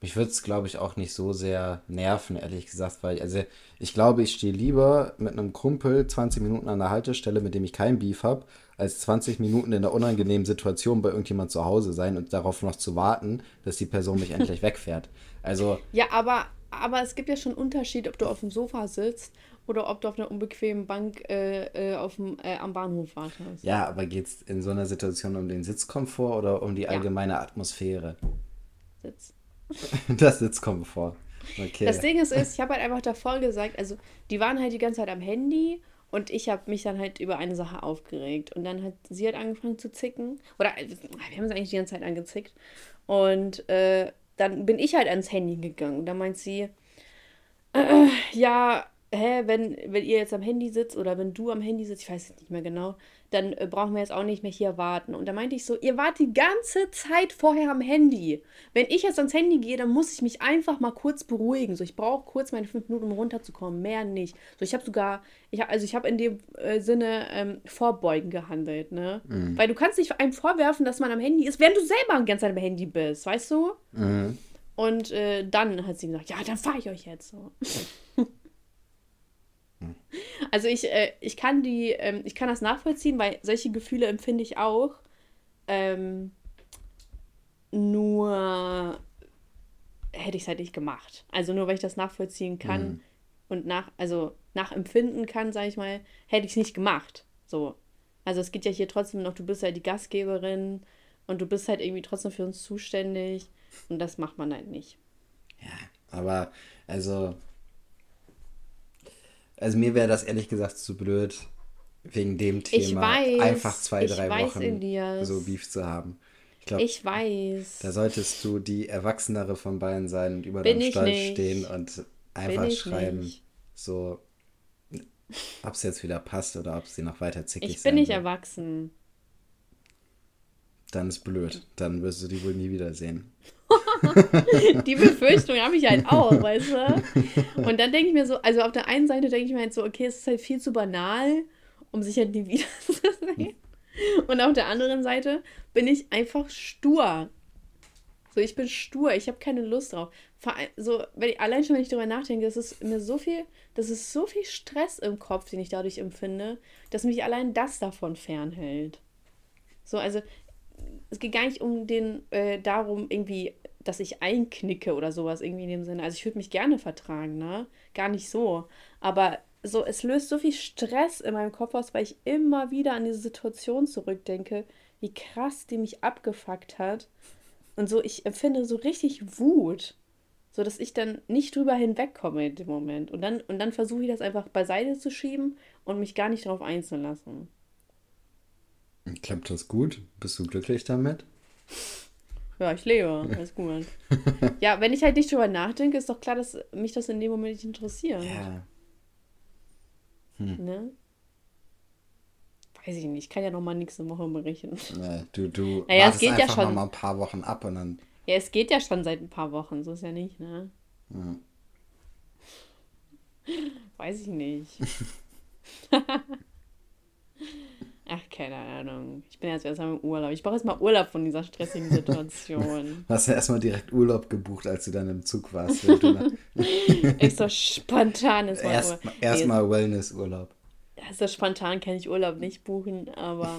mich würde es, glaube ich, auch nicht so sehr nerven, ehrlich gesagt, weil, also ich glaube, ich stehe lieber mit einem Kumpel 20 Minuten an der Haltestelle, mit dem ich keinen Beef habe, als 20 Minuten in der unangenehmen Situation bei irgendjemand zu Hause sein und darauf noch zu warten, dass die Person mich endlich wegfährt. Also. Ja, aber, aber es gibt ja schon einen Unterschied, ob du auf dem Sofa sitzt oder ob du auf einer unbequemen Bank äh, äh, auf dem, äh, am Bahnhof wartest. Ja, aber geht es in so einer Situation um den Sitzkomfort oder um die allgemeine ja. Atmosphäre? Sitz. das Sitzkomfort. Okay. Das Ding ist, ist ich habe halt einfach davor gesagt, also die waren halt die ganze Zeit am Handy und ich habe mich dann halt über eine Sache aufgeregt. Und dann hat sie halt angefangen zu zicken. Oder wir haben es eigentlich die ganze Zeit angezickt. Und äh, dann bin ich halt ans Handy gegangen. Und dann meint sie, äh, ja, hä, wenn, wenn ihr jetzt am Handy sitzt oder wenn du am Handy sitzt, ich weiß nicht mehr genau, dann äh, brauchen wir jetzt auch nicht mehr hier warten. Und da meinte ich so, ihr wart die ganze Zeit vorher am Handy. Wenn ich jetzt ans Handy gehe, dann muss ich mich einfach mal kurz beruhigen. So, ich brauche kurz meine fünf Minuten, um runterzukommen, mehr nicht. So, ich habe sogar, ich hab, also ich habe in dem äh, Sinne ähm, vorbeugen gehandelt, ne? Mhm. Weil du kannst nicht einem vorwerfen, dass man am Handy ist, während du selber die ganze Zeit am Handy bist, weißt du? Mhm. Und äh, dann hat sie gesagt, ja, dann fahre ich euch jetzt so. Also ich, äh, ich kann die, ähm, ich kann das nachvollziehen, weil solche Gefühle empfinde ich auch. Ähm, nur hätte ich es halt nicht gemacht. Also nur weil ich das nachvollziehen kann mhm. und nach, also nachempfinden kann, sage ich mal, hätte ich es nicht gemacht. So. Also es geht ja hier trotzdem noch, du bist halt die Gastgeberin und du bist halt irgendwie trotzdem für uns zuständig und das macht man halt nicht. Ja, aber also also mir wäre das ehrlich gesagt zu blöd, wegen dem Thema weiß, einfach zwei, drei weiß, Wochen Elias. so Beef zu haben. Ich, glaub, ich weiß. Da solltest du die Erwachsenere von beiden sein und über deinem Stall stehen und einfach schreiben, nicht. so, ob es jetzt wieder passt oder ob sie noch weiter zickig Ich bin nicht will. erwachsen. Dann ist blöd. Dann wirst du die wohl nie wiedersehen. die Befürchtung habe ich halt auch, weißt du? Und dann denke ich mir so, also auf der einen Seite denke ich mir halt so, okay, es ist halt viel zu banal, um sich halt nie wiederzusehen. Und auf der anderen Seite bin ich einfach stur. So, ich bin stur, ich habe keine Lust drauf. So, wenn ich, allein schon, wenn ich darüber nachdenke, das ist mir so viel, das ist so viel Stress im Kopf, den ich dadurch empfinde, dass mich allein das davon fernhält. So, also es geht gar nicht um den, äh, darum, irgendwie, dass ich einknicke oder sowas irgendwie in dem Sinne. Also ich würde mich gerne vertragen, ne? Gar nicht so. Aber so, es löst so viel Stress in meinem Kopf aus, weil ich immer wieder an diese Situation zurückdenke, wie krass die mich abgefuckt hat. Und so, ich empfinde so richtig Wut. So dass ich dann nicht drüber hinwegkomme in dem Moment. Und dann, und dann versuche ich das einfach beiseite zu schieben und mich gar nicht darauf einzulassen. Klappt das gut? Bist du glücklich damit? Ja, ich lebe. Alles gut. ja, wenn ich halt nicht drüber nachdenke, ist doch klar, dass mich das in dem Moment nicht interessiert. Ja. Hm. Ne? Weiß ich nicht. Ich kann ja noch mal nächste Woche berichten. Nee, du, du naja, es geht ja schon noch mal ein paar Wochen ab und dann. Ja, es geht ja schon seit ein paar Wochen. So ist ja nicht, ne? Hm. Weiß ich nicht. Ach, keine Ahnung. Ich bin jetzt erstmal im Urlaub. Ich brauche erstmal Urlaub von dieser stressigen Situation. Du hast ja erstmal direkt Urlaub gebucht, als du dann im Zug warst. Echt so spontan ist mal Erst, Erstmal Wellness-Urlaub. Also spontan kann ich Urlaub nicht buchen, aber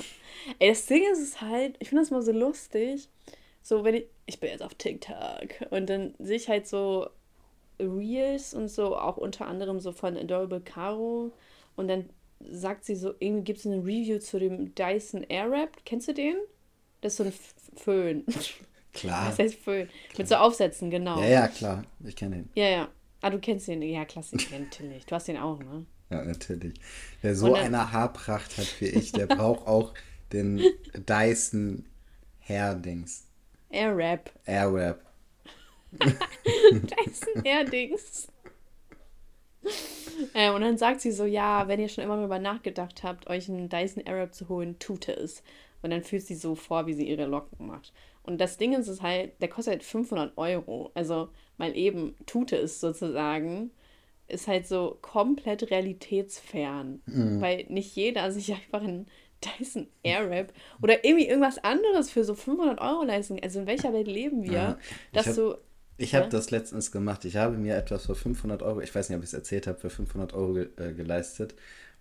ey, das Ding ist es halt, ich finde das mal so lustig. So, wenn ich, ich bin jetzt auf TikTok und dann sehe ich halt so Reels und so, auch unter anderem so von Adorable Caro und dann sagt sie so, irgendwie gibt es eine Review zu dem Dyson Airwrap. Kennst du den? Das ist so ein Föhn. Klar. Das heißt Föhn. Klar. Mit so Aufsätzen, genau. Ja, ja, klar. Ich kenne den. Ja, ja. Ah, du kennst den. Ja, klassisch, natürlich. Du hast den auch, ne? Ja, natürlich. Wer so dann, eine Haarpracht hat wie ich, der braucht auch den Dyson Hair-Dings. Airwrap. Airwrap. Dyson Hair-Dings. Äh, und dann sagt sie so, ja, wenn ihr schon immer darüber nachgedacht habt, euch einen Dyson Arab zu holen, tut es. Und dann fühlt sie so vor, wie sie ihre Locken macht. Und das Ding ist, ist halt, der kostet halt 500 Euro. Also mal eben tut es sozusagen, ist halt so komplett realitätsfern. Mhm. Weil nicht jeder sich einfach einen Dyson Airwrap oder irgendwie irgendwas anderes für so 500 Euro leisten. Also in welcher Welt leben wir, ja, dass hab, du ich habe das letztens gemacht. Ich habe mir etwas für 500 Euro, ich weiß nicht, ob ich es erzählt habe, für 500 Euro ge äh, geleistet,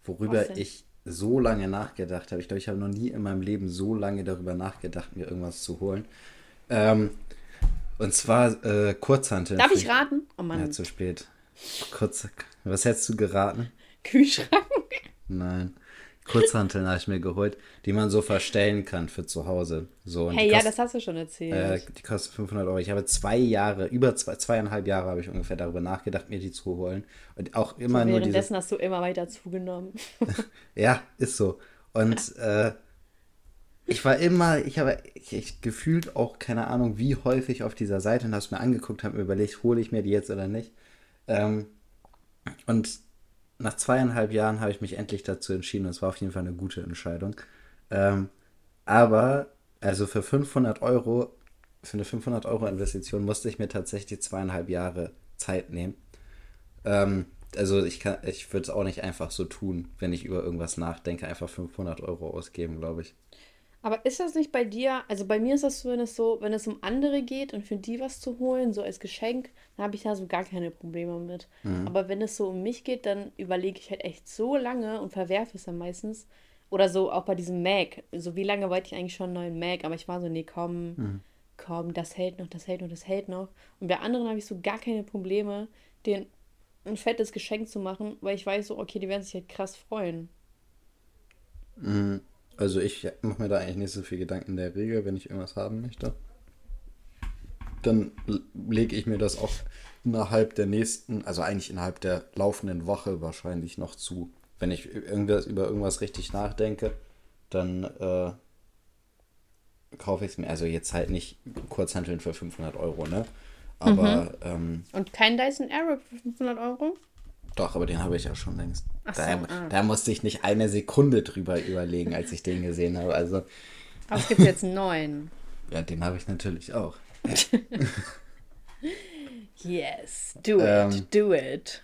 worüber ich so lange nachgedacht habe. Ich glaube, ich habe noch nie in meinem Leben so lange darüber nachgedacht, mir irgendwas zu holen. Ähm, und zwar äh, Kurzhanteln. Darf ich raten? Oh Mann. Ja, zu spät. Kurz, was hättest du geraten? Kühlschrank. Nein. Kurzhanteln habe ich mir geholt, die man so verstellen kann für zu Hause. So, hey, ja, kost, das hast du schon erzählt. Äh, die kostet 500 Euro. Ich habe zwei Jahre, über zwei, zweieinhalb Jahre habe ich ungefähr darüber nachgedacht, mir die zu holen. Und auch immer so, nur Währenddessen dieses... hast du immer weiter zugenommen. ja, ist so. Und äh, ich war immer, ich habe ich, ich, gefühlt auch keine Ahnung, wie häufig auf dieser Seite und habe es mir angeguckt, habe mir überlegt, hole ich mir die jetzt oder nicht. Ähm, und nach zweieinhalb Jahren habe ich mich endlich dazu entschieden. Es war auf jeden Fall eine gute Entscheidung. Ähm, aber, also für 500 Euro, für eine 500 Euro Investition musste ich mir tatsächlich zweieinhalb Jahre Zeit nehmen. Ähm, also ich kann, ich würde es auch nicht einfach so tun, wenn ich über irgendwas nachdenke, einfach 500 Euro ausgeben, glaube ich. Aber ist das nicht bei dir, also bei mir ist das so, wenn es so, wenn es um andere geht und für die was zu holen, so als Geschenk, dann habe ich da so gar keine Probleme mit. Mhm. Aber wenn es so um mich geht, dann überlege ich halt echt so lange und verwerfe es dann meistens. Oder so auch bei diesem Mac. So wie lange wollte ich eigentlich schon einen neuen Mac, aber ich war so, nee, komm, Mhm. komm, das hält noch, das hält noch, das hält noch. Und bei anderen habe ich so gar keine Probleme, den ein fettes Geschenk zu machen, weil ich weiß so, okay, die werden sich halt krass freuen. Mhm. Also ich mache mir da eigentlich nicht so viel Gedanken in der Regel, wenn ich irgendwas haben möchte. Dann lege ich mir das auch innerhalb der nächsten, also eigentlich innerhalb der laufenden Woche wahrscheinlich noch zu. Wenn ich irgendwas, über irgendwas richtig nachdenke, dann äh, kaufe ich es mir. Also jetzt halt nicht Kurzhanteln für 500 Euro, ne? Aber ähm, Und kein Dyson Airwrap für 500 Euro? doch, aber den habe ich ja schon längst. So, da, ah. da musste ich nicht eine Sekunde drüber überlegen, als ich den gesehen habe. Also Aber es gibt jetzt einen neuen. Ja, den habe ich natürlich auch. Yes, do it, Ähm. do it.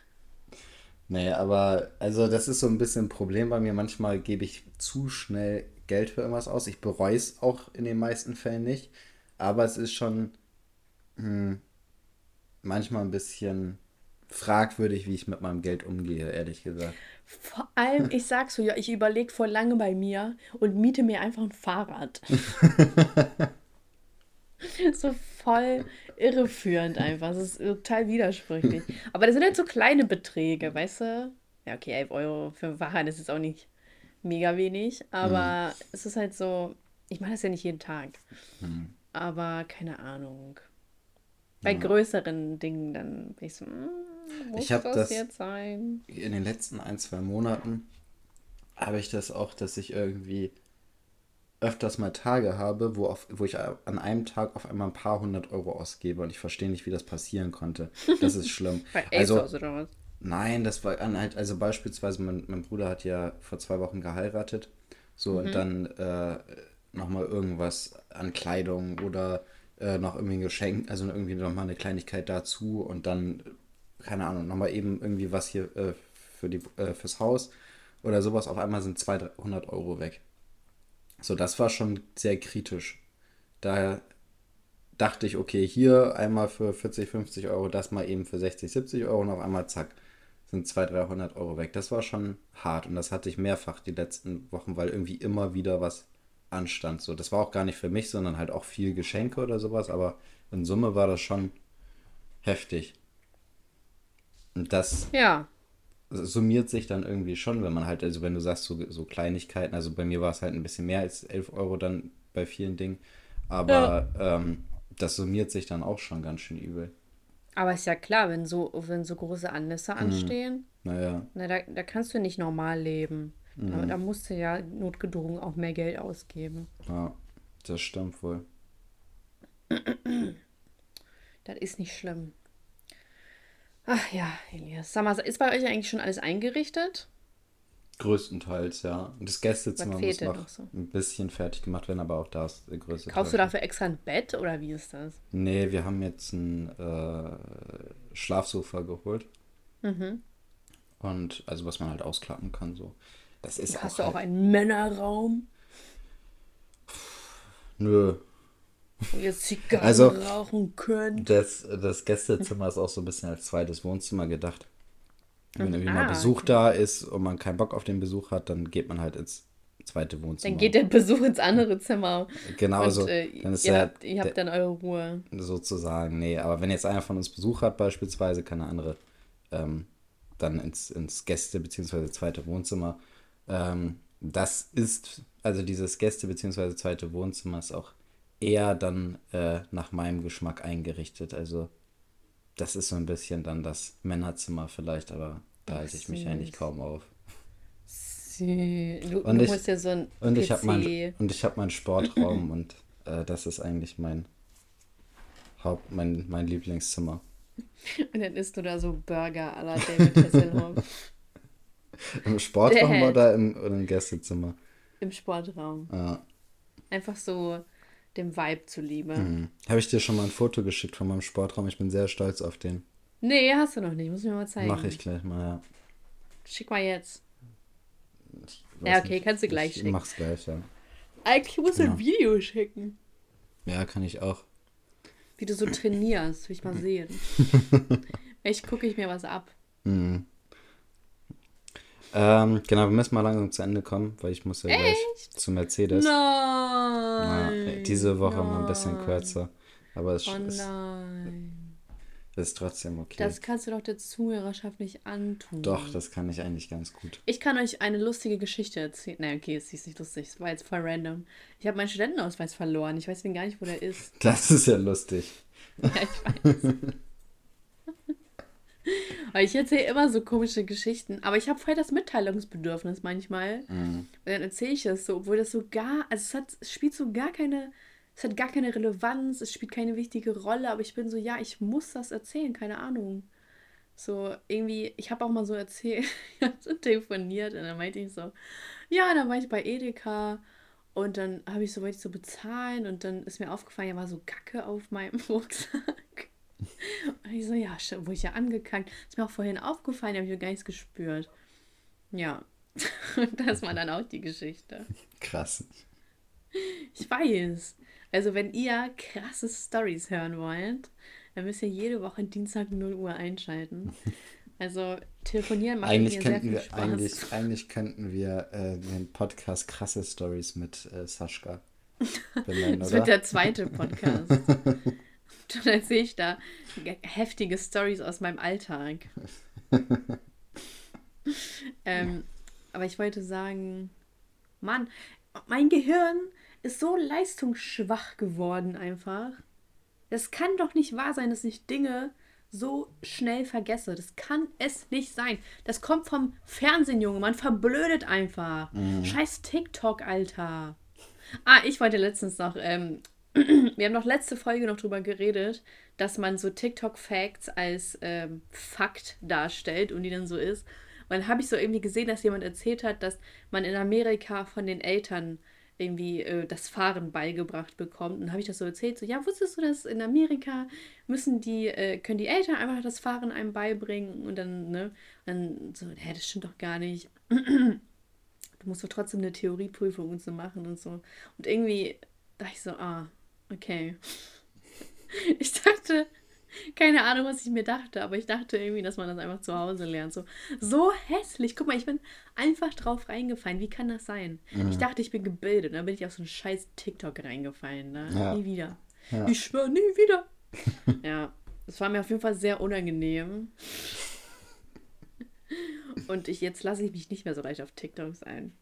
Nee, aber also das ist so ein bisschen ein Problem bei mir. Manchmal gebe ich zu schnell Geld für irgendwas aus. Ich bereue es auch in den meisten Fällen nicht. Aber es ist schon hm, manchmal ein bisschen fragwürdig, wie ich mit meinem Geld umgehe, ehrlich gesagt. Vor allem, ich sag so, ja, ich überlege vor lange bei mir und miete mir einfach ein Fahrrad. so voll irreführend einfach. Das ist total widersprüchlich. Aber das sind halt so kleine Beträge, weißt du? Ja, okay, 11 Euro für ein Fahrrad ist jetzt auch nicht mega wenig, aber es ist halt so, ich mache das ja nicht jeden Tag. Aber keine Ahnung. Bei größeren Dingen dann bin ich so, mm, muss Ich das, das- jetzt sein? In den letzten ein, zwei Monaten habe ich das auch, dass ich irgendwie öfters mal Tage habe, wo, auf, wo ich an einem Tag auf einmal ein paar hundert Euro ausgebe und ich verstehe nicht, wie das passieren konnte. Das ist schlimm. Bei also, ASOS oder was? Nein, das war an halt, also beispielsweise, mein, mein Bruder hat ja vor zwei Wochen geheiratet. So, und dann äh, nochmal irgendwas an Kleidung oder äh, noch irgendwie ein Geschenk, also irgendwie nochmal eine Kleinigkeit dazu und dann, keine Ahnung, nochmal eben irgendwie was hier äh, für die, äh, fürs Haus oder sowas. Auf einmal sind 200, 300 Euro weg. So, das war schon sehr kritisch. Da dachte ich, okay, hier einmal für 40, 50 Euro, das mal eben für 60, 70 Euro und auf einmal zack, sind 200, 300 Euro weg. Das war schon hart und das hatte ich mehrfach die letzten Wochen, weil irgendwie immer wieder was anstand. So, das war auch gar nicht für mich, sondern halt auch viel Geschenke oder sowas, aber in Summe war das schon heftig. Und das Ja. summiert sich dann irgendwie schon, wenn man halt, also wenn du sagst, so, so Kleinigkeiten, also bei mir war es halt ein bisschen mehr als 11 Euro dann bei vielen Dingen, aber ähm, das summiert sich dann auch schon ganz schön übel. Aber ist ja klar, wenn so, wenn so große Anlässe Mhm. anstehen, Naja, na, da, da kannst du nicht normal leben. Mhm. Aber da musst du ja notgedrungen auch mehr Geld ausgeben. ja, das stimmt wohl. Das ist nicht schlimm. Ach ja, Elias. Sag mal, ist bei euch eigentlich schon alles eingerichtet? Größtenteils, ja. Und das Gästezimmer muss noch noch so? ein bisschen fertig gemacht werden, aber auch da ist der größte Kaufst du Teil. dafür extra ein Bett oder wie ist das? Nee, wir haben jetzt ein äh, Schlafsofa geholt. Mhm. Und also was man halt ausklappen kann, so. Das ist Hast auch du auch halt, einen Männerraum, Nö, wo ihr Zigarren Also- rauchen könnt? Das, das Gästezimmer ist auch so ein bisschen als zweites Wohnzimmer gedacht. Wenn irgendwie mal Ah, Besuch okay. da ist und man keinen Bock auf den Besuch hat, dann geht man halt ins zweite Wohnzimmer. Dann geht der Besuch ins andere Zimmer. Genau und, so. äh, Dann ist ihr, der- habt, ihr habt der- dann eure Ruhe. sozusagen, nee. Aber wenn jetzt einer von uns Besuch hat, beispielsweise, keine andere, ähm, dann ins, ins Gäste- bzw. zweite Wohnzimmer. Ähm, das ist, also dieses Gäste- bzw. zweite Wohnzimmer ist auch eher dann äh, nach meinem Geschmack eingerichtet. Also das ist so ein bisschen dann das Männerzimmer vielleicht, aber da halte ich mich eigentlich kaum auf. Du, Und du ich- musst ja so ein Und ich PC. habe mein, und ich hab meinen Sportraum und äh, das ist eigentlich mein Haupt, mein, mein Lieblingszimmer. Und dann isst du da so Burger à la David Hasselhoff Im Sportraum Dad. oder im, oder im Gästezimmer? im Sportraum. Ja. Einfach so dem Vibe zuliebe. Mhm. Habe ich dir schon mal ein Foto geschickt von meinem Sportraum? Ich bin sehr stolz auf den. Nee, hast du noch nicht. Muss mir mal zeigen. Mache ich gleich mal, ja. Schick mal jetzt. Ja, okay, kannst du gleich ich schicken. Mach's gleich, ja. Eigentlich muss ein Ja. Video schicken. Ja, kann ich auch. Wie du so trainierst, will ich mal sehen. Echt gucke ich mir was ab. Mhm. Ähm, genau, wir müssen mal langsam zu Ende kommen, weil ich muss ja gleich zu Mercedes. Nein. diese Woche mal ein bisschen nein. kürzer. Aber es Oh ist, nein. ist trotzdem okay. Das kannst du doch der Zuhörerschaft nicht antun. Doch, das kann ich eigentlich ganz gut. Ich kann euch eine lustige Geschichte erzählen. Nein, okay, es ist nicht lustig. Es war jetzt voll random. Ich habe meinen Studentenausweis verloren. Ich weiß gar nicht, wo der ist. Das ist ja lustig. Ja, ich weiß. Weil ich erzähle immer so komische Geschichten. Aber ich habe voll das Mitteilungsbedürfnis manchmal. Mhm. Und dann erzähle ich das so, obwohl das so gar, also es, hat, es spielt so gar keine, es hat gar keine Relevanz, es spielt keine wichtige Rolle, aber ich bin so, ja, ich muss das erzählen, keine Ahnung. So, irgendwie, ich habe auch mal so erzählt, ich habe so telefoniert und dann meinte ich so, ja, dann war ich bei Edeka und dann habe ich so, wollte ich so bezahlen und dann ist mir aufgefallen, ja, war so Kacke auf meinem Rucksack. Und ich so, ja, wurde ich ja angekackt. Ist mir auch vorhin aufgefallen, habe ich gar nichts gespürt. Ja, und das war dann auch die Geschichte. Krass. Ich weiß. Also, wenn ihr krasse Stories hören wollt, dann müsst ihr jede Woche Dienstag 0 Uhr einschalten. Also, telefonieren macht Eigentlich mir sehr könnten viel wir, Spaß. eigentlich, eigentlich könnten wir äh, den Podcast Krasse Stories mit äh, Sascha benennen, Das oder? wird der zweite Podcast. Dann erzähle ich da heftige Stories aus meinem Alltag. ähm, aber ich wollte sagen, Mann, mein Gehirn ist so leistungsschwach geworden einfach. Das kann doch nicht wahr sein, dass ich Dinge so schnell vergesse. Das kann es nicht sein. Das kommt vom Fernsehen, Junge. Man verblödet einfach. Scheiß TikTok, Alter. Ah, ich wollte letztens noch, ähm, wir haben noch letzte Folge noch drüber geredet, dass man so TikTok-Facts als ähm, Fakt darstellt und die dann so ist. Und dann habe ich so irgendwie gesehen, dass jemand erzählt hat, dass man in Amerika von den Eltern irgendwie äh, das Fahren beigebracht bekommt. Und dann habe ich das so erzählt, so, ja, wusstest du, dass in Amerika müssen die, äh, können die Eltern einfach das Fahren einem beibringen und dann, ne, und dann so, hä, das stimmt doch gar nicht. Du musst doch trotzdem eine Theorieprüfung und so machen und so. Und irgendwie dachte ich so, ah, okay. Ich dachte, keine Ahnung, was ich mir dachte, aber ich dachte irgendwie, dass man das einfach zu Hause lernt. So, so hässlich. Guck mal, ich bin einfach drauf reingefallen. Wie kann das sein? Ich dachte, ich bin gebildet. Dann bin ich auf so einen scheiß TikTok reingefallen. Ne? Ja. Nie wieder. Ja. Ich schwöre, nie wieder. ja, das war mir auf jeden Fall sehr unangenehm. Und ich, jetzt lasse ich mich nicht mehr so leicht auf TikToks ein.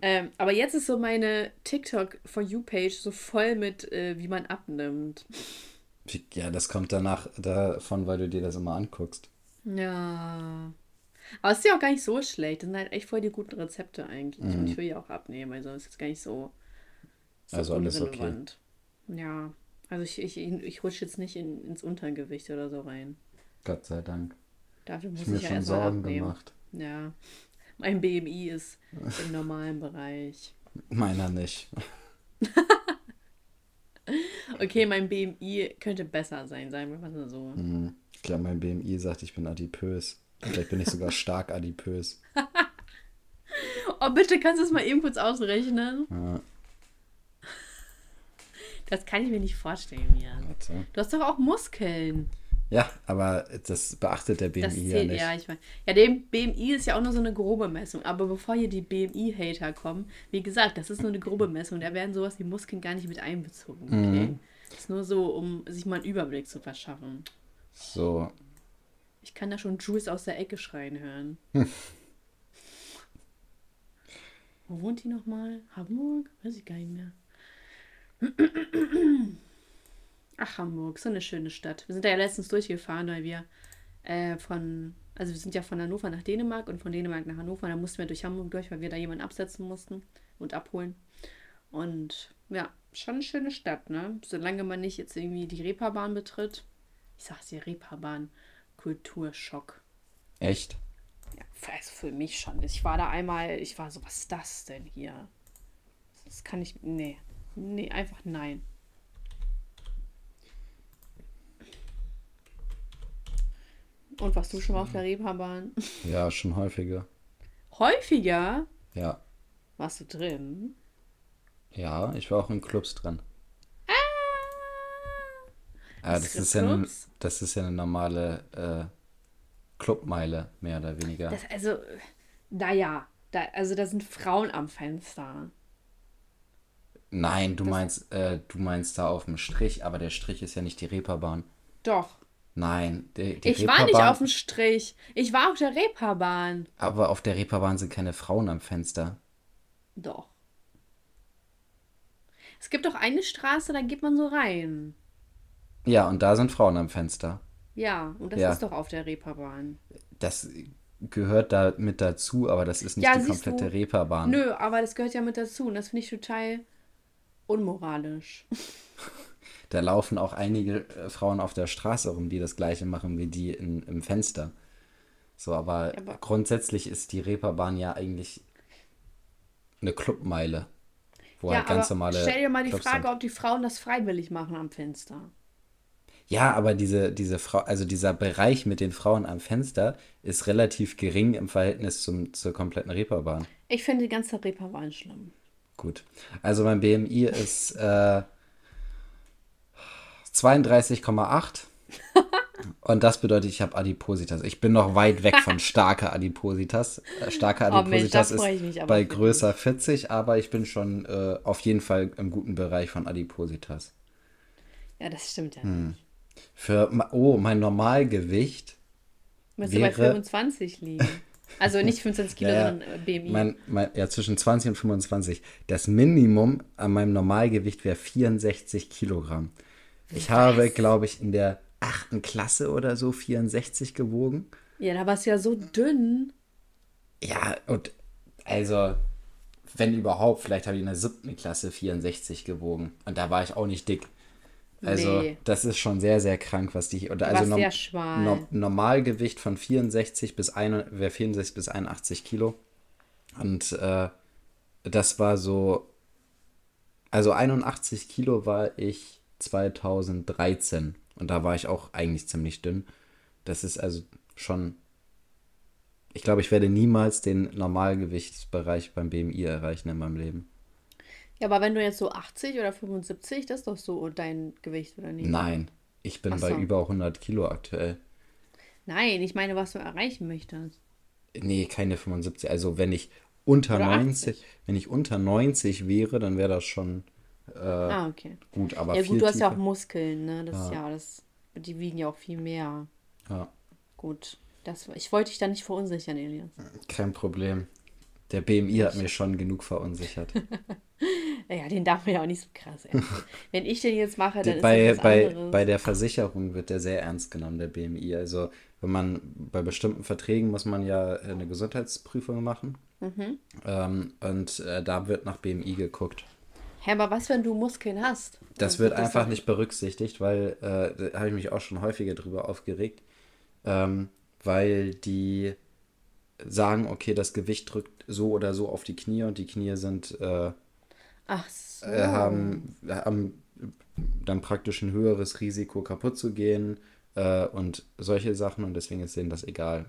Ähm, aber jetzt ist so meine TikTok For You-Page so voll mit, äh, wie man abnimmt. Ja, das kommt danach davon, weil du dir das immer anguckst. Ja. Aber es ist ja auch gar nicht so schlecht. Das sind halt echt voll die guten Rezepte eigentlich. Mhm. Und ich will ja auch abnehmen. Also ist jetzt gar nicht so, so Also alles okay. Ja. Also ich, ich, ich rutsche jetzt nicht in, ins Untergewicht oder so rein. Gott sei Dank. Dafür muss Ich mir ich ja schon Sorgen abnehmen. gemacht. Ja. Mein BMI ist im normalen Bereich. Meiner nicht. Okay, mein BMI könnte besser sein, sagen wir mal so. Mhm. Ich glaube, mein BMI sagt, ich bin adipös. Vielleicht bin ich sogar stark adipös. Oh, bitte kannst du es mal eben kurz ausrechnen? Ja, Das kann ich mir nicht vorstellen, Jan. warte. Du hast doch auch Muskeln. Ja, aber das beachtet der BMI Das ja zählt, nicht. ja, ich weiß. Ja, der BMI ist ja auch nur so eine grobe Messung. Aber bevor hier die BMI-Hater kommen, wie gesagt, das ist nur eine grobe Messung. Da werden sowas wie Muskeln gar nicht mit einbezogen. Okay? Mhm. Das ist nur so, um sich mal einen Überblick zu verschaffen. So, Ich kann da schon Jules aus der Ecke schreien hören. Wo wohnt die nochmal? Hamburg? Weiß ich gar nicht mehr. Ach, Hamburg, so eine schöne Stadt. Wir sind da ja letztens durchgefahren, weil wir äh, von, also wir sind ja von Hannover nach Dänemark und von Dänemark nach Hannover. Da mussten wir durch Hamburg durch, weil wir da jemanden absetzen mussten und abholen. Und ja, schon eine schöne Stadt, ne? Solange man nicht jetzt irgendwie die Reeperbahn betritt. Ich sag's dir, Reeperbahn, Kulturschock. echt? Ja, also für mich schon. Ich war da einmal, ich war so, was ist das denn hier? Das kann ich, nee. Nee, einfach nein. Und warst du schon mal auf der Reeperbahn? Ja, schon häufiger. Häufiger Ja. warst du drin. Ja, ich war auch in Clubs dran. Ah! Ah, das, ist ja eine, das ist ja eine normale äh, Clubmeile, mehr oder weniger. Das, also, naja, da, also da sind Frauen am Fenster. Nein, du meinst, äh, du meinst da auf dem Strich, aber der Strich ist ja nicht die Reeperbahn. Doch. Nein, die, die ich Reeperbahn, war nicht auf dem Strich. Ich war auf der Reeperbahn. Aber auf der Reeperbahn sind keine Frauen am Fenster. Doch. Es gibt doch eine Straße, da geht man so rein. Ja, und da sind Frauen am Fenster. Ja, und das ja. ist doch auf der Reeperbahn. Das gehört da mit dazu, aber das ist nicht ja, die komplette du? Reeperbahn. Nö, aber das gehört ja mit dazu und das finde ich total unmoralisch. Da laufen auch einige äh, Frauen auf der Straße rum, die das gleiche machen wie die in, im Fenster. So, aber, aber grundsätzlich ist die Reeperbahn ja eigentlich eine Clubmeile. Wo ja, halt ganz normale. Stell dir mal die Clubs Frage, sind. ob die Frauen das freiwillig machen am Fenster. Ja, aber diese, diese Frau, also dieser Bereich mit den Frauen am Fenster ist relativ gering im Verhältnis zum, zur kompletten Reeperbahn. Ich finde die ganze Reeperbahn schlimm. Gut. Also mein BMI ist äh, 32,8. Und das bedeutet, ich habe Adipositas. Ich bin noch weit weg von starker Adipositas. Äh, starke Adipositas oh Mensch, ist bei größer 40, aber ich bin schon äh, auf jeden Fall im guten Bereich von Adipositas. Ja, das stimmt ja hm. Für, oh, mein Normalgewicht Müsste wäre, bei 25 liegen. Also nicht 25 Kilo, naja, sondern äh, BMI. Mein, mein, ja, zwischen 20 und 25. Das Minimum an meinem Normalgewicht wäre 64 Kilogramm. Ich Was? habe, glaube ich, in der achten Klasse oder so 64 gewogen. Ja, da warst du ja so dünn. Ja, und also, wenn überhaupt, vielleicht habe ich in der siebten Klasse 64 gewogen. Und da war ich auch nicht dick. Also, nee. das ist schon sehr, sehr krank, was die. Oder, also no, no, Normalgewicht von 64 bis, ein, 64 bis 81 Kilo. Und äh, das war so. Also 81 Kilo war ich 2013. Und da war ich auch eigentlich ziemlich dünn. Das ist also schon. Ich glaube, ich werde niemals den Normalgewichtsbereich beim BMI erreichen in meinem Leben. Ja, aber wenn du jetzt so 80 oder 75, das ist doch so dein Gewicht, oder nicht? Nein, ich bin so. bei über 100 Kilo aktuell. Nein, ich meine, was du erreichen möchtest. Nee, keine 75. Also wenn ich unter oder 90, 80. wenn ich unter 90 wäre, dann wäre das schon äh, ah, okay. gut. Aber ja gut, du hast ja auch Muskeln, ne? Das ja. ist ja, das, die wiegen ja auch viel mehr. Ja. Gut. Das, ich wollte dich da nicht verunsichern, Elias. Kein Problem. Der BMI hat mir schon genug verunsichert. naja, den darf man ja auch nicht so krass ernst Wenn ich den jetzt mache, dann bei, ist das bei, bei der Versicherung wird der sehr ernst genommen, der BMI. Also wenn man bei bestimmten Verträgen muss man ja eine Gesundheitsprüfung machen. Mhm. Ähm, und äh, da wird nach BMI geguckt. Hä, aber was, wenn du Muskeln hast? Das wird einfach das nicht berücksichtigt, weil äh, da habe ich mich auch schon häufiger drüber aufgeregt. Ähm, weil die sagen, okay, das Gewicht drückt so oder so auf die Knie und die Knie sind äh, Ach so. äh, haben, haben dann praktisch ein höheres Risiko kaputt zu gehen äh, und solche Sachen und deswegen ist denen das egal.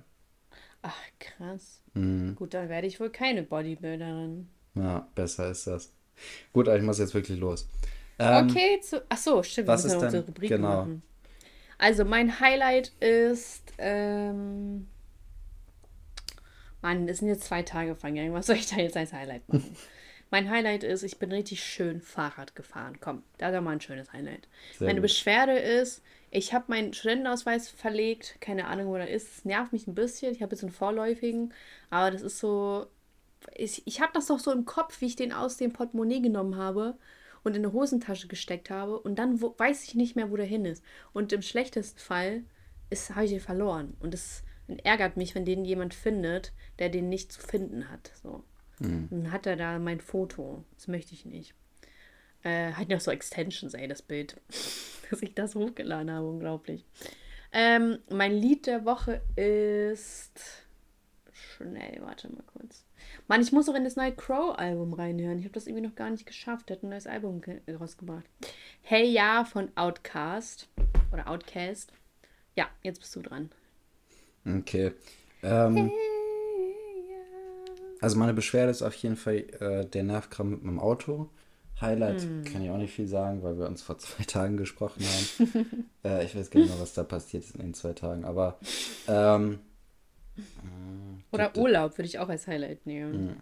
Ach krass. Mhm. Gut, dann werde ich wohl keine Bodybuilderin. Ja, besser ist das. Gut, aber ich muss jetzt wirklich los. Ähm, okay, zu, ach so, stimmt. Was ist denn, Rubrik genau. Machen. Also mein Highlight ist ähm, Mann, es sind jetzt zwei Tage vergangen. Was soll ich da jetzt als Highlight machen? mein Highlight ist, ich bin richtig schön Fahrrad gefahren. Komm, da ist mal ein schönes Highlight. Sehr Meine gut. Beschwerde ist, ich habe meinen Studentenausweis verlegt. Keine Ahnung, wo der ist. Es nervt mich ein bisschen. Ich habe jetzt einen vorläufigen. Aber das ist so. Ich, ich habe das doch so im Kopf, wie ich den aus dem Portemonnaie genommen habe und in eine Hosentasche gesteckt habe. Und dann wo, weiß ich nicht mehr, wo der hin ist. Und im schlechtesten Fall habe ich den verloren. Und das ärgert mich, wenn den jemand findet, der den nicht zu finden hat. So. Mhm. Dann hat er da mein Foto. Das möchte ich nicht. Äh, hat noch so Extensions, ey, das Bild. Dass ich das hochgeladen habe, unglaublich. Ähm, mein Lied der Woche ist. Schnell, warte mal kurz. Mann, ich muss auch in das neue Crow-Album reinhören. Ich habe das irgendwie noch gar nicht geschafft. Der hat ein neues Album rausgebracht. Hey Ja von Outcast. Oder Outcast. Ja, jetzt bist du dran. Okay. Ähm, also meine Beschwerde ist auf jeden Fall äh, der Nervkram mit meinem Auto. Highlight Hm. kann ich auch nicht viel sagen, weil wir uns vor zwei Tagen gesprochen haben. äh, ich weiß gar nicht mehr, was da passiert ist in den zwei Tagen, aber ähm, Oder gibt- Urlaub würde ich auch als Highlight nehmen. Hm.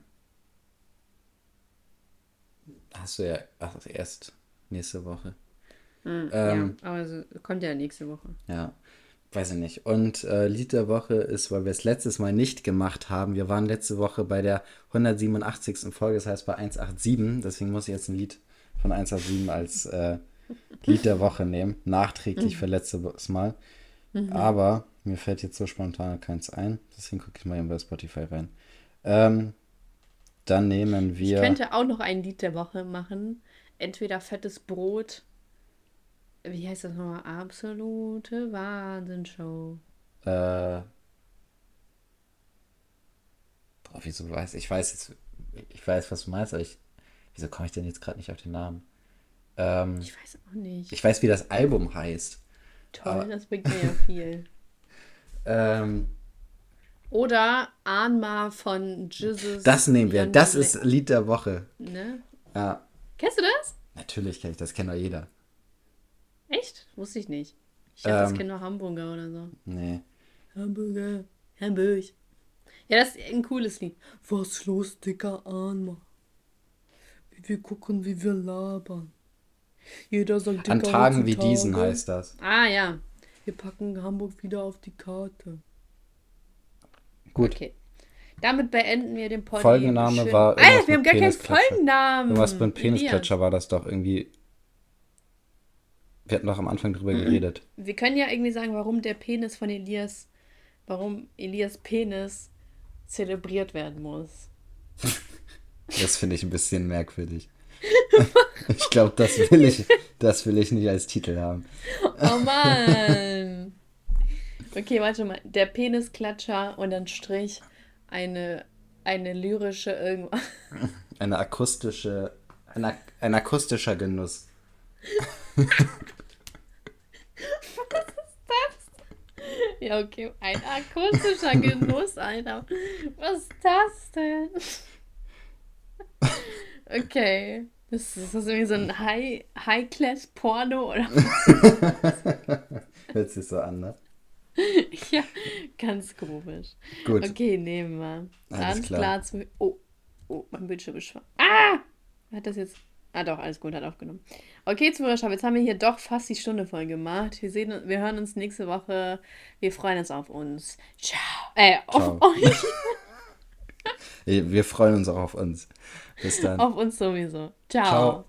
hast du ja ach, erst nächste Woche. Hm, Ähm, ja, aber kommt ja nächste Woche. Ja, weiß ich nicht. Und äh, Lied der Woche ist, weil wir es letztes Mal nicht gemacht haben. Wir waren letzte Woche bei der 187. Folge, das heißt bei 187. Deswegen muss ich jetzt ein Lied von 187 als äh, Lied der Woche nehmen. Nachträglich für letztes Mal. Aber mir fällt jetzt so spontan keins ein. Deswegen gucke ich mal eben bei Spotify rein. Ähm, dann nehmen Ich wir. könnte auch noch ein Lied der Woche machen. Entweder fettes Brot. Wie heißt das nochmal? Absolute Wahnsinnsshow. Äh, boah, wieso weiß ich weiß jetzt, ich weiß, was du meinst, aber ich, wieso komme ich denn jetzt gerade nicht auf den Namen? Ähm, Ich weiß auch nicht. ich weiß, wie das Album heißt. Toll, aber- das bringt mir ja viel. Ähm, Oder Anma von Jesus. das nehmen wir. Das ist Lied der Woche. Ne? Ja, Kennst du das? natürlich kenne ich das, kennt doch jeder. Echt? Wusste ich nicht. Ich dachte, das Ähm. kennt nur Hamburger oder so. Nee. Hamburger. Hamburg. Ja, das ist ein cooles Lied. Was los, dicker Anma? Wie wir gucken, wie wir labern. Jeder sagt An Tagen wie diesen heißt das. Ah ja. Wir packen Hamburg wieder auf die Karte. Gut. Okay. Damit beenden wir den Podcast. Folgenname war Ey, irgendwas wir haben gar keinen. Folgennamen. Irgendwas mit Elias. Penisklatscher war das doch irgendwie. Wir hatten doch am Anfang drüber Mhm. geredet. Wir können ja irgendwie sagen, warum der Penis von Elias, warum Elias Penis zelebriert werden muss. Das finde ich ein bisschen merkwürdig. ich glaube, das will ich, das will ich nicht als Titel haben. Oh Mann. Okay, warte mal. Der Penisklatscher und dann Strich eine, eine lyrische irgendwas. Eine akustische, ein, ak ein akustischer Genuss. Ja, okay. Ein akustischer Genuss, Alter. Was ist das denn? Okay. Das ist das irgendwie so ein High- High-Class-Porno oder Hört sich so an, ne? Ja, ganz komisch. Gut. Okay, nehmen wir. Alles Ganz klar. klar. zu. Oh, oh, mein Bildschirm ist schwach. Ah! Hat das jetzt. Ah, doch, alles gut, hat aufgenommen. Okay, Zuhörerschaft, jetzt haben wir hier doch fast die Stunde voll gemacht. Wir, sehen, wir hören uns nächste Woche. Wir freuen uns auf uns. Ciao. Äh, auf Ciao. euch. Wir freuen uns auch auf uns. Bis dann. Auf uns sowieso. Ciao. Ciao.